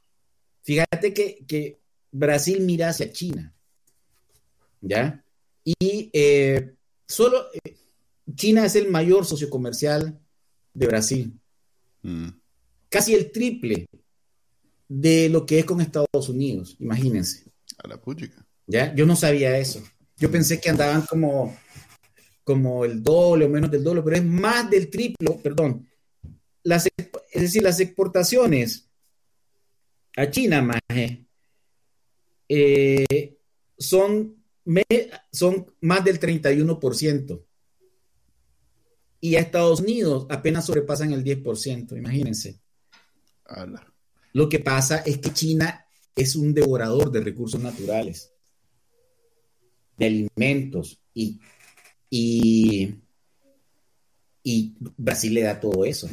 Fíjate que, que Brasil mira hacia China. ¿ya? Y eh, solo eh, China es el mayor socio comercial de Brasil. Mm. Casi el triple de lo que es con Estados Unidos, imagínense.
A la puchica.
¿Ya? Yo no sabía eso. Yo pensé que andaban como, como el doble o menos del doble, pero es más del triple, perdón. Las, es decir, las exportaciones a China, más, eh, son son más del 31%. Y a Estados Unidos apenas sobrepasan el 10%, imagínense. Lo que pasa es que China es un devorador de recursos naturales, de alimentos, y, y, Brasil le da todo eso.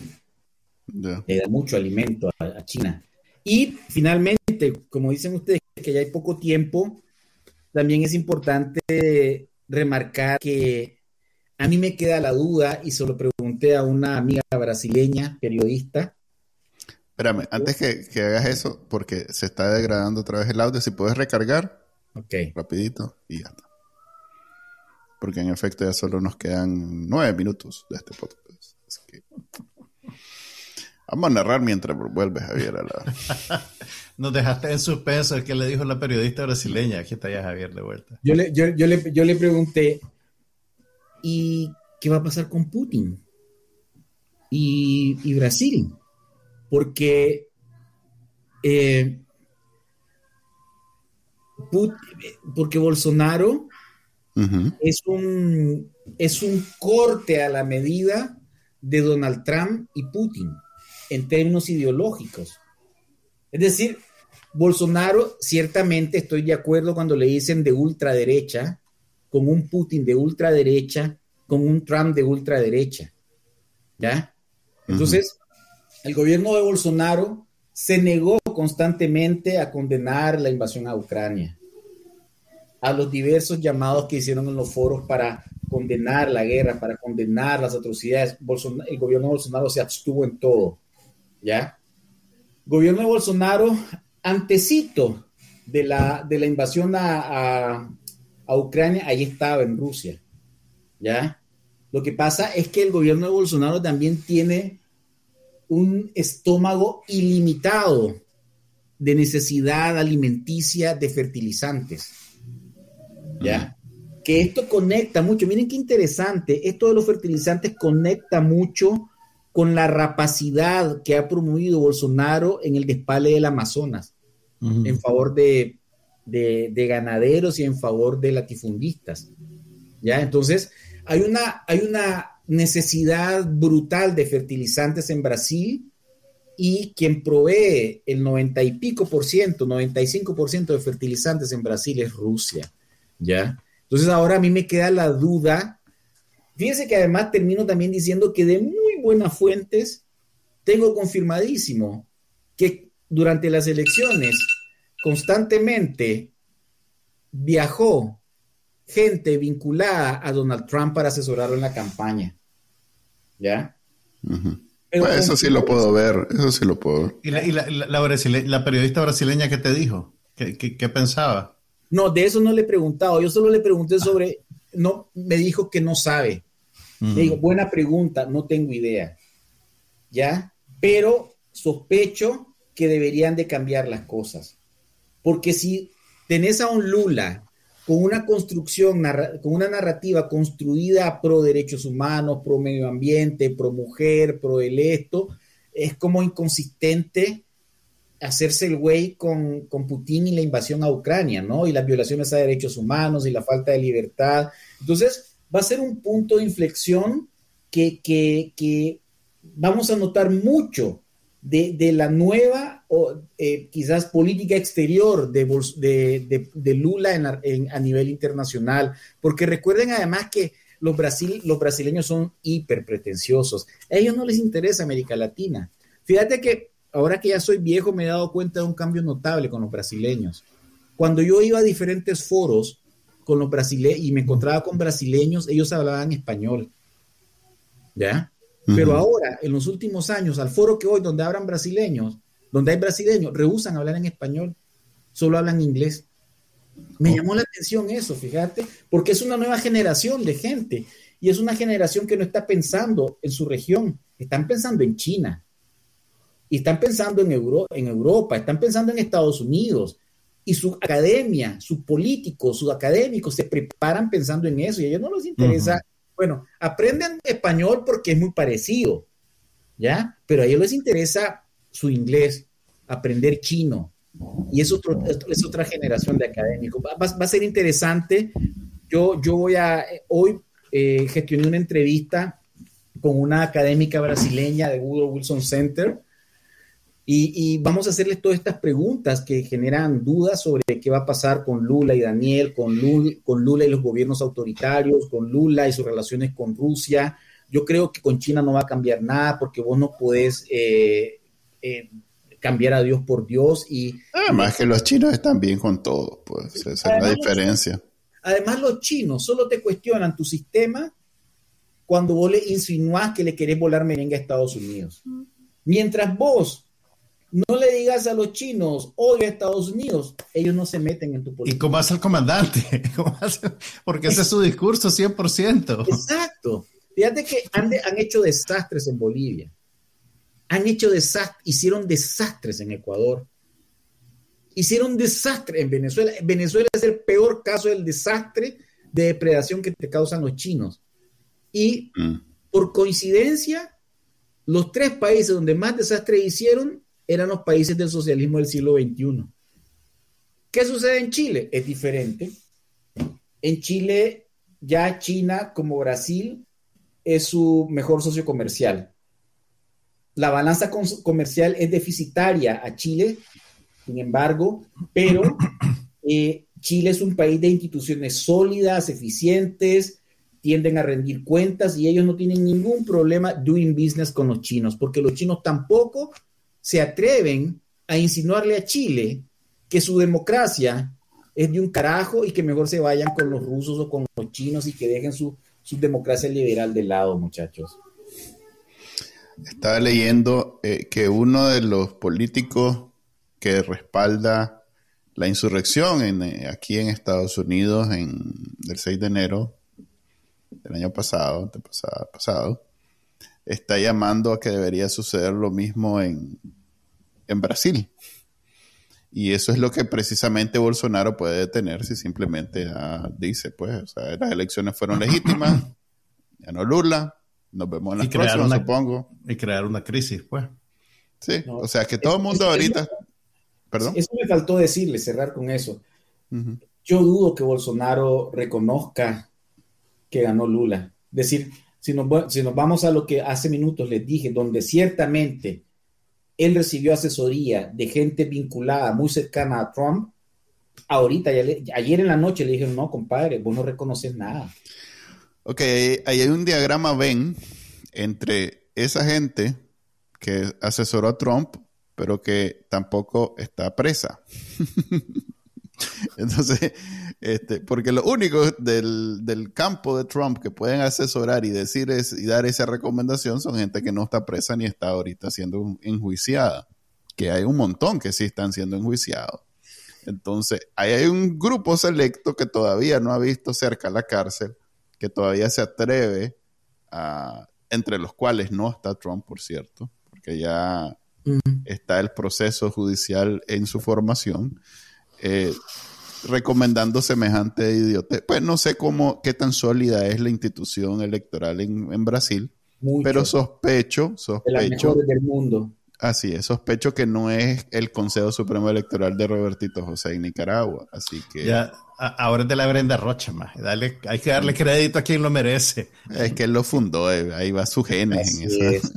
Le da mucho alimento a China. Y finalmente, como dicen ustedes, que ya hay poco tiempo, también es importante remarcar que a mí me queda la duda y se lo pregunté a una amiga brasileña, periodista.
Espérame, antes que, hagas eso, porque se está degradando otra vez el audio, si puedes recargar.
Ok.
Rapidito y ya está. Porque en efecto ya solo nos quedan nueve minutos de este podcast. Vamos a narrar mientras vuelves, Javier, a la...
Nos dejaste en suspenso, que le dijo la periodista brasileña. Aquí está ya Javier de vuelta.
Yo le, yo, le, yo le pregunté, ¿y qué va a pasar con Putin? Y, Brasil. Porque eh, porque Bolsonaro es, un, es un corte a la medida de Donald Trump y Putin en términos ideológicos. Es decir, Bolsonaro, ciertamente estoy de acuerdo cuando le dicen de ultraderecha, con un Putin de ultraderecha, con un Trump de ultraderecha. ¿Ya? Entonces, el gobierno de Bolsonaro se negó constantemente a condenar la invasión a Ucrania, a los diversos llamados que hicieron en los foros para condenar la guerra, para condenar las atrocidades. el gobierno de Bolsonaro se abstuvo en todo, ¿ya? gobierno de Bolsonaro, antecito de la, de la invasión a, Ucrania, ahí estaba en Rusia. ¿Ya? Lo que pasa es que el gobierno de Bolsonaro también tiene un estómago ilimitado de necesidad alimenticia de fertilizantes. ¿Ya? Que esto conecta mucho. Miren qué interesante. Esto de los fertilizantes conecta mucho con la rapacidad que ha promovido Bolsonaro en el despale del Amazonas, en favor de, ganaderos y en favor de latifundistas. ¿Ya? Entonces, hay una, hay una necesidad brutal de fertilizantes en Brasil y quien provee el 90 y pico por ciento, 95 por ciento de fertilizantes en Brasil es Rusia. ¿Ya? Entonces, ahora a mí me queda la duda. Fíjense que además termino también diciendo que de buenas fuentes, tengo confirmadísimo que durante las elecciones constantemente viajó gente vinculada a Donald Trump para asesorarlo en la campaña. ¿Ya?
eso sí lo puedo ver, eso sí lo puedo
¿Y, la, periodista brasileña que te dijo? ¿Qué, pensaba?
No, de eso no le he preguntado. Yo solo le pregunté sobre, no, me dijo que no sabe digo, buena pregunta, no tengo idea. ¿Ya? Pero sospecho que deberían de cambiar las cosas. Porque si tenés a un Lula con una construcción, con una narrativa construida pro derechos humanos, pro medio ambiente, pro mujer, pro el esto, es como inconsistente hacerse el güey con, con, Putin y la invasión a Ucrania, ¿no? Y las violaciones a derechos humanos y la falta de libertad. Entonces, va a ser un punto de inflexión que, que, vamos a notar mucho de, de la nueva, o, eh, quizás política exterior de, de, Lula en, en, a nivel internacional, porque recuerden además que los, Brasil, los brasileños son hiper pretenciosos. A ellos no les interesa América Latina. Fíjate que ahora que ya soy viejo me he dado cuenta de un cambio notable con los brasileños. Cuando yo iba a diferentes foros con los brasileños y me encontraba con brasileños, ellos hablaban español. ¿Ya? Pero ahora, en los últimos años, al foro que hoy, donde hablan brasileños, donde hay brasileños, rehusan hablar en español, solo hablan inglés. Me oh. llamó la atención eso, fíjate, porque es una nueva generación de gente y es una generación que no está pensando en su región, están pensando en China y están pensando en, en Europa, están pensando en Estados Unidos y su academia, sus políticos, sus académicos se preparan pensando en eso y a ellos no les interesa. Bueno, aprenden español porque es muy parecido, ¿ya? Pero a ellos les interesa su inglés, aprender chino, y es, otro, es otra generación de académicos. Va, va, a ser interesante. Yo, yo voy a, hoy eh, gestioné una entrevista con una académica brasileña de Google Wilson Center y, y, vamos a hacerles todas estas preguntas que generan dudas sobre qué va a pasar con Lula y Daniel, con Lula, con Lula y los gobiernos autoritarios, con Lula y sus relaciones con Rusia. Yo creo que con China no va a cambiar nada porque vos no podés eh, eh, cambiar a Dios por Dios y...
Además que los chinos están bien con todo, pues esa es la diferencia.
además los chinos solo te cuestionan tu sistema cuando vos le insinuás que le querés volar merengue a Estados Unidos. Mientras vos no le digas a los chinos, odio a Estados Unidos, ellos no se meten en tu
política. ¿Y cómo hace el comandante? Porque ese es su discurso 100%.
Exacto. Fíjate que han, han hecho desastres en Bolivia han hecho desastres, hicieron desastres en Ecuador, hicieron desastres en Venezuela. Venezuela es el peor caso del desastre de depredación que te causan los chinos. Y mm. por coincidencia, los tres países donde más desastres hicieron eran los países del socialismo del siglo XXI. ¿Qué sucede en Chile? Es diferente. En Chile, ya China, como Brasil, es su mejor socio comercial la balanza comercial es deficitaria a Chile, sin embargo, pero eh, Chile es un país de instituciones sólidas, eficientes, tienden a rendir cuentas y ellos no tienen ningún problema doing business con los chinos, porque los chinos tampoco se atreven a insinuarle a Chile que su democracia es de un carajo y que mejor se vayan con los rusos o con los chinos y que dejen su, su democracia liberal de lado, muchachos.
Estaba leyendo eh, que uno de los políticos que respalda la insurrección en, eh, aquí en Estados Unidos en, del 6 de enero del año pasado, pasado, pasado, está llamando a que debería suceder lo mismo en, en Brasil. Y eso es lo que precisamente Bolsonaro puede detener si simplemente ah, dice, pues, las elecciones fueron legítimas, ya no Lula, nos vemos en las próximas, supongo.
Y crear una crisis, pues.
Sí, o sea que todo el mundo ahorita... Perdón.
Eso me faltó decirle, cerrar con eso. Yo dudo que Bolsonaro reconozca que ganó Lula. Es decir, si nos, si nos vamos a lo que hace minutos les dije, donde ciertamente él recibió asesoría de gente vinculada, muy cercana a Trump, ahorita, ayer en la noche le dijeron, no, compadre, vos no reconoces nada.
Ok, ahí hay un diagrama Venn entre esa gente que asesoró a Trump, pero que tampoco está presa. Entonces, este, porque lo único del, del, campo de Trump que pueden asesorar y decir es, y dar esa recomendación son gente que no está presa ni está ahorita siendo enjuiciada. Que hay un montón que sí están siendo enjuiciados. Entonces, ahí hay un grupo selecto que todavía no ha visto cerca la cárcel que todavía se atreve a, entre los cuales no está Trump, por cierto, porque ya está el proceso judicial en su formación, eh, recomendando semejante idiote. Pues no sé cómo, qué tan sólida es la institución electoral en, Brasil, Pero sospecho, sospecho.
De del mundo.
Así es, sospecho que no es el Consejo Supremo Electoral de Robertito José en Nicaragua. Así que.
Ya, ahora es de la Brenda Rocha, más. Dale, hay que darle crédito a quien lo merece.
Es que él lo fundó, eh, ahí va su genes en eso.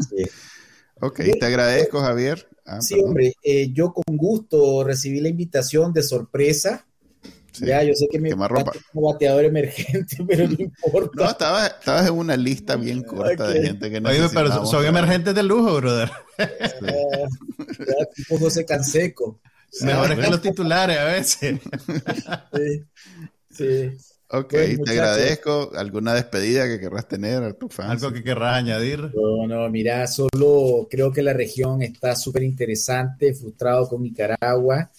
ok, te agradezco, Javier.
Ah, sí, hombre, eh, yo con gusto recibí la invitación de sorpresa ya, yo sé que me como bateador emergente, pero no importa.
No, estabas, estabas en una lista bien corta de gente que no Oye,
pero son emergentes de lujo, brother.
Ya, tipo José Canseco.
Mejores que los titulares a veces.
Sí, sí.
Ok, te agradezco. ¿Alguna despedida que querrás tener a tu fans?
¿Algo que querrás añadir?
No, no, mira, solo creo que la región está súper interesante, frustrado con Nicaragua.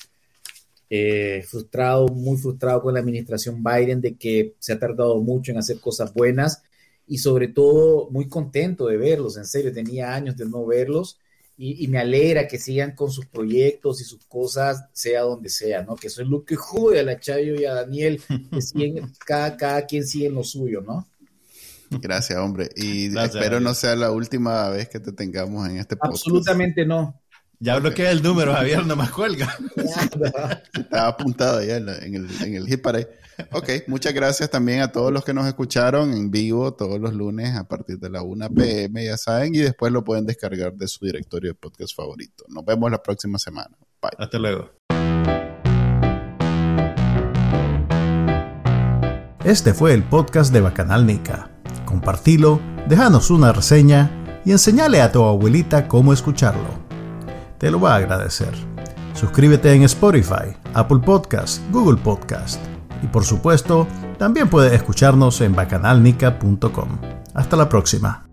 Eh, frustrado, muy frustrado con la administración Biden de que se ha tardado mucho en hacer cosas buenas y sobre todo muy contento de verlos, en serio, tenía años de no verlos y, me alegra que sigan con sus proyectos y sus cosas, sea donde sea, ¿no? Que eso es lo que jode a la Chayo y a Daniel, que siguen, cada, cada quien sigue en lo suyo, ¿no?
Gracias, hombre. Y espero no sea la última vez que te tengamos en este
podcast. Absolutamente no.
Ya bloquea el número, Javier, no más cuelga.
Estaba apuntado ya en, el, en el hit parade. Ok, muchas gracias también a todos los que nos escucharon en vivo todos los lunes a partir de la 1 pm, ya saben, y después lo pueden descargar de su directorio de podcast favorito. Nos vemos la próxima semana. Bye.
Hasta luego.
Este fue el podcast de Bacanal Nica. Compartilo, déjanos una reseña y enseñale a tu abuelita cómo escucharlo te lo va a agradecer. Suscríbete en Spotify, Apple Podcast, Google Podcast y por supuesto, también puedes escucharnos en bacanalnica.com. Hasta la próxima.